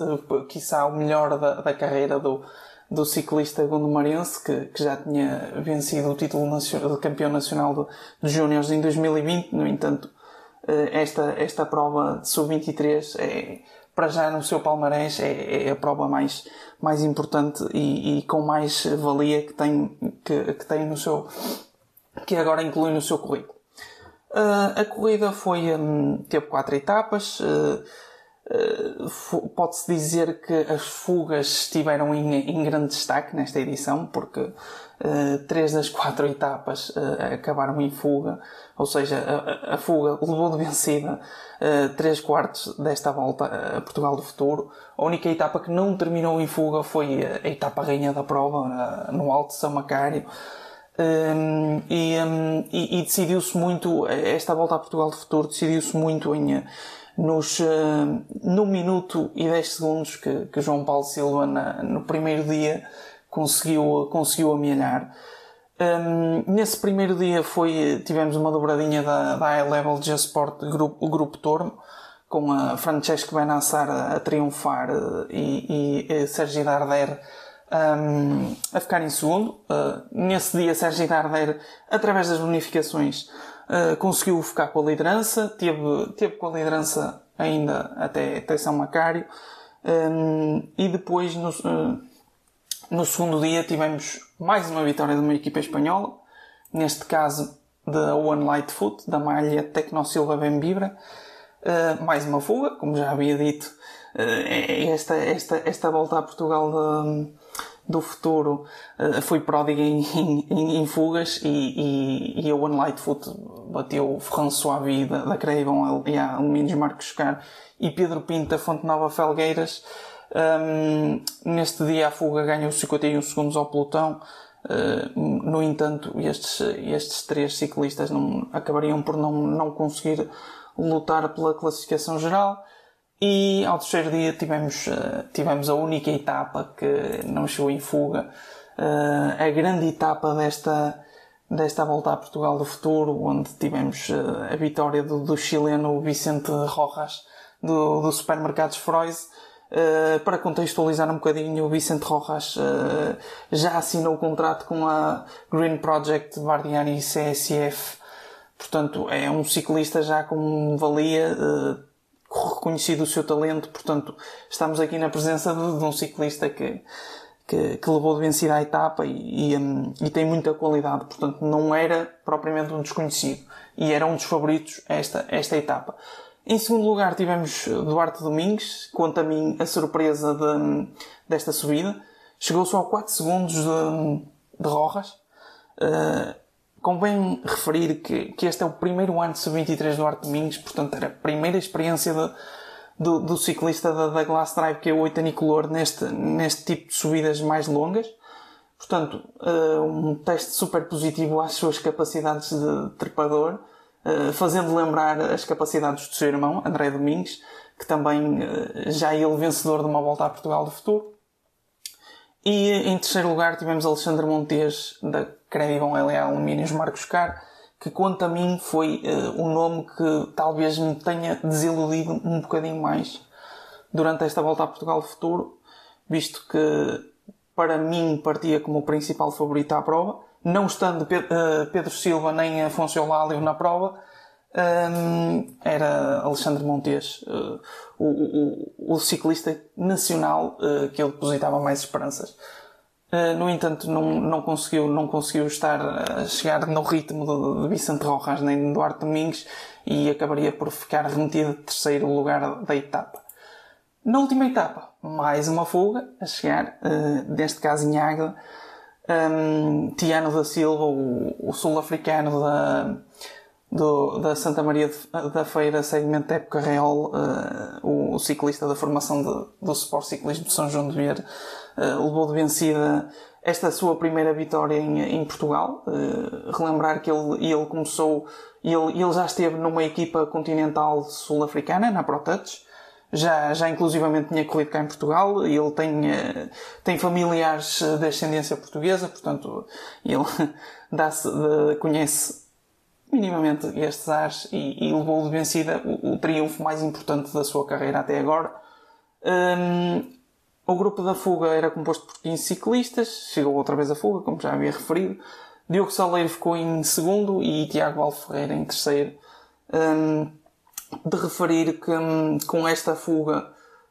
Speaker 3: uh, quiçá o melhor da, da carreira do, do ciclista gondomarense, que, que já tinha vencido o título nacional, de campeão nacional de, de em 2020. No entanto, uh, esta, esta prova de sub-23 é, para já no seu palmarés, é, é, a prova mais, mais importante e, e com mais valia que tem, que, que tem no seu, que agora inclui no seu currículo. Uh, a corrida foi, um, teve quatro etapas. Uh, Pode-se dizer que as fugas estiveram em, em, grande destaque nesta edição, porque três das quatro etapas acabaram em fuga, ou seja, a, a fuga levou de vencida três quartos desta volta a Portugal do Futuro. A única etapa que não terminou em fuga foi a etapa rainha da prova, no Alto São Macário. Um, e, um, e, e decidiu-se muito, esta volta a Portugal de futuro decidiu-se muito em, nos, uh, no minuto e 10 segundos que, que João Paulo Silva na, no primeiro dia conseguiu, conseguiu amelhar. Um, nesse primeiro dia foi, tivemos uma dobradinha da, da High Level Just Sport, grupo, grupo Tormo, com a Francesco Benassar a, triunfar e, e, e Sérgio Darder um, a ficar em segundo. Uh, nesse dia, Sérgio Darder, através das bonificações, uh, conseguiu ficar com a liderança, teve, teve com a liderança ainda até, até São Macário. Um, e depois, no, no segundo dia, tivemos mais uma vitória de uma equipa espanhola, neste caso da One Lightfoot, da malha Tecnosilva Bembibra. Uh, mais uma fuga, como já havia dito, uh, esta, esta, esta volta a Portugal de, do futuro uh, foi pródiga em, em, em fugas e, e, e, a One Lightfoot bateu François Vie da, da Craven e a Alumínios Marcos Car e Pedro Pinto da Fonte Nova Felgueiras. Um, neste dia a fuga ganhou 51 segundos ao pelotão. Uh, no entanto, estes, estes três ciclistas não, acabariam por não, não conseguir lutar pela classificação geral. E ao terceiro dia tivemos, uh, tivemos a única etapa que não chegou em fuga, uh, a grande etapa desta, desta volta a Portugal do futuro, onde tivemos uh, a vitória do, do, chileno Vicente Rojas do, do Supermercados Freud. para contextualizar um bocadinho, o Vicente Rojas já assinou o contrato com a Green Project Vardiani CSF Portanto, é um ciclista já com valia, uh, reconhecido o seu talento. Portanto, estamos aqui na presença de, de um ciclista que, que, que, levou de vencida a etapa e, e, um, e, tem muita qualidade. Portanto, não era propriamente um desconhecido. E era um dos favoritos esta, esta etapa. Em segundo lugar, tivemos Duarte Domingues, quanto a mim, a surpresa de, desta subida. Chegou só a 4 segundos de, de Rojas. Uh, Convém referir que, que este é o primeiro ano de sub-23 do Arte Domingos, portanto era a primeira experiência de, do, do, ciclista da, da Glass Drive, que é o Oitanicolor, neste, neste tipo de subidas mais longas. Portanto, uh, um teste super positivo às suas capacidades de trepador, uh, fazendo lembrar as capacidades do seu irmão, André Domingos, que também uh, já é ele vencedor de uma volta a Portugal do futuro. E em terceiro lugar tivemos Alexandre Montes, da Credivam LA Alumínios Marcos Car, que quanto a mim foi uh, um nome que talvez me tenha desiludido um bocadinho mais durante esta volta a Portugal Futuro, visto que para mim partia como o principal favorito à prova, não estando eh, Pedro Silva nem Afonso Eulálio na prova, um, era Alexandre Montes, uh, o, o, o, ciclista nacional uh, que eu depositava mais esperanças. Eh, no entanto, não, não, conseguiu, não conseguiu estar a chegar no ritmo de, de Vicente Rojas nem de Duarte Domingos e acabaria por ficar remetido de terceiro lugar da etapa. Na última etapa, mais uma fuga a chegar, uh, neste caso em Águeda, um, Tiano da Silva, o, o sul-africano da, do, da Santa Maria da Feira, segmento época real, uh, o, ciclista da formação de, do Sport Ciclismo de São João de Vieira, uh, levou de vencida esta sua primeira vitória em, em Portugal. Uh, relembrar que ele, ele começou, ele, ele já esteve numa equipa continental sul-africana, na ProTouch. Já, já inclusivamente tinha corrido cá em Portugal. Ele tem, tem familiares de ascendência portuguesa, portanto, ele (laughs) dá-se, conhece minimamente estes ares e, e levou de vencida o, o, triunfo mais importante da sua carreira até agora. Um, o grupo da fuga era composto por 15 ciclistas, chegou outra vez a fuga, como já havia referido. Diogo Saleiro ficou em segundo e Tiago Alferreira em terceiro. Um, de referir que um, com esta fuga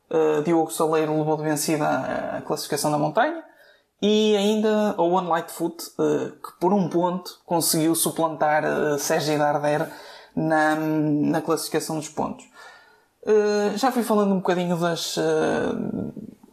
Speaker 3: uh, Diogo Saleiro levou de vencida a, a, classificação da montanha e ainda o One Lightfoot, uh, que por um ponto conseguiu suplantar uh, Sérgio Darder na, na classificação dos pontos. Uh, já fui falando um bocadinho das,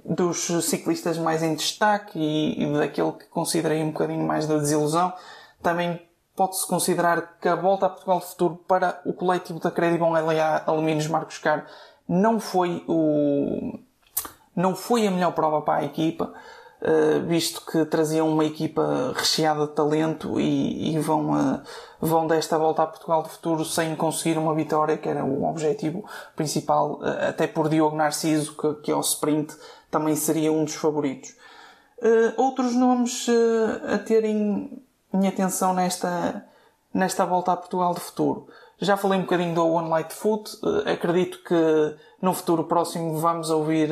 Speaker 3: dos ciclistas mais em destaque e, e daquele que considerei um bocadinho mais da desilusão, também pode-se considerar que a volta a Portugal Futuro para o coletivo da Credibon LA Alumínios Marcos Caro não foi o, não foi a melhor prova para a equipa, eh, visto que traziam uma equipa recheada de talento e, e vão, uh, vão desta volta a Portugal do futuro sem conseguir uma vitória, que era o objetivo principal, uh, até por Diogo Narciso, que, que ao sprint também seria um dos favoritos. Outros nomes a terem minha atenção nesta, nesta volta a Portugal de futuro. Já falei um bocadinho do One Light Foot. Uh, acredito que no futuro próximo vamos ouvir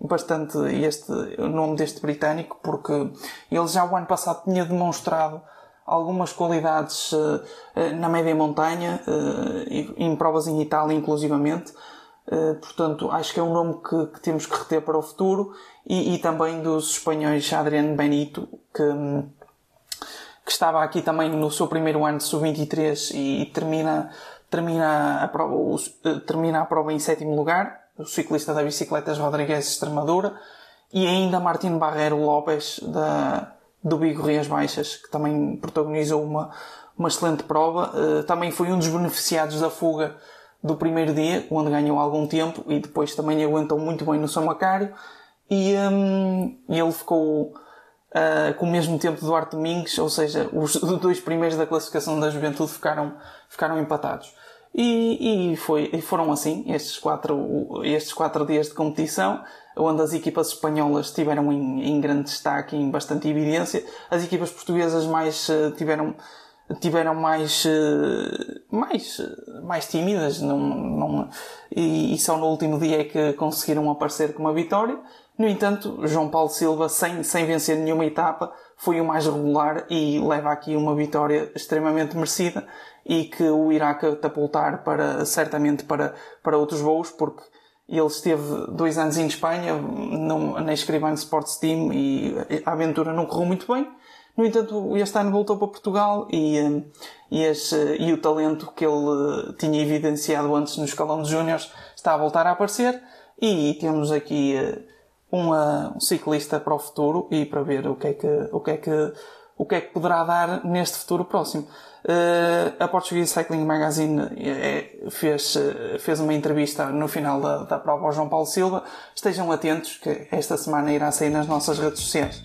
Speaker 3: bastante este, o nome deste britânico, porque ele já o ano passado tinha demonstrado algumas qualidades na média montanha, em provas em Itália inclusivamente. Portanto, acho que é um nome que, que, temos que reter para o futuro e, e também dos espanhóis Adriano Benito, que, que estava aqui também no seu primeiro ano de sub-23 e, e, termina, termina, a prova, o, uh, termina a prova em sétimo lugar, o ciclista da Bicicletas Rodrigues Extremadura, e ainda Martin Barreiro Lopes da, do Bigo Rias Baixas, que também protagonizou uma, uma excelente prova. Uh, também foi um dos beneficiados da fuga do primeiro dia, onde ganhou algum tempo e depois também aguentou muito bem no São Macário. E, um, ele ficou uh, com o mesmo tempo do Duarte Domingues, ou seja, os (laughs) dois primeiros da classificação da Juventude ficaram, ficaram empatados. E, e, foi, e foram assim estes quatro, estes quatro dias de competição, onde as equipas espanholas tiveram em, em grande destaque, em bastante evidência. As equipas portuguesas mais uh, tiveram tiveram mais, eh, mais, mais tímidas não, não, e, e, só no último dia é que conseguiram aparecer com uma vitória. No entanto, João Paulo Silva, sem, sem vencer nenhuma etapa, foi o mais regular e leva aqui uma vitória extremamente merecida e que o irá catapultar para, certamente para, para outros voos, porque ele esteve dois anos em Espanha, não, na Escrivano Sports Team e a aventura não correu muito bem. No entanto, este ano voltou para Portugal e, e, esse, e o talento que ele tinha evidenciado antes no escalão de júniores está a voltar a aparecer. E temos aqui eh, um ciclista para o futuro e para ver o que é que, o que, é que, o que, é que poderá dar neste futuro próximo. Uh, a Portuguese Cycling Magazine fez, fez uma entrevista no final da, da prova ao João Paulo Silva. Estejam atentos que esta semana irá sair nas nossas redes sociais.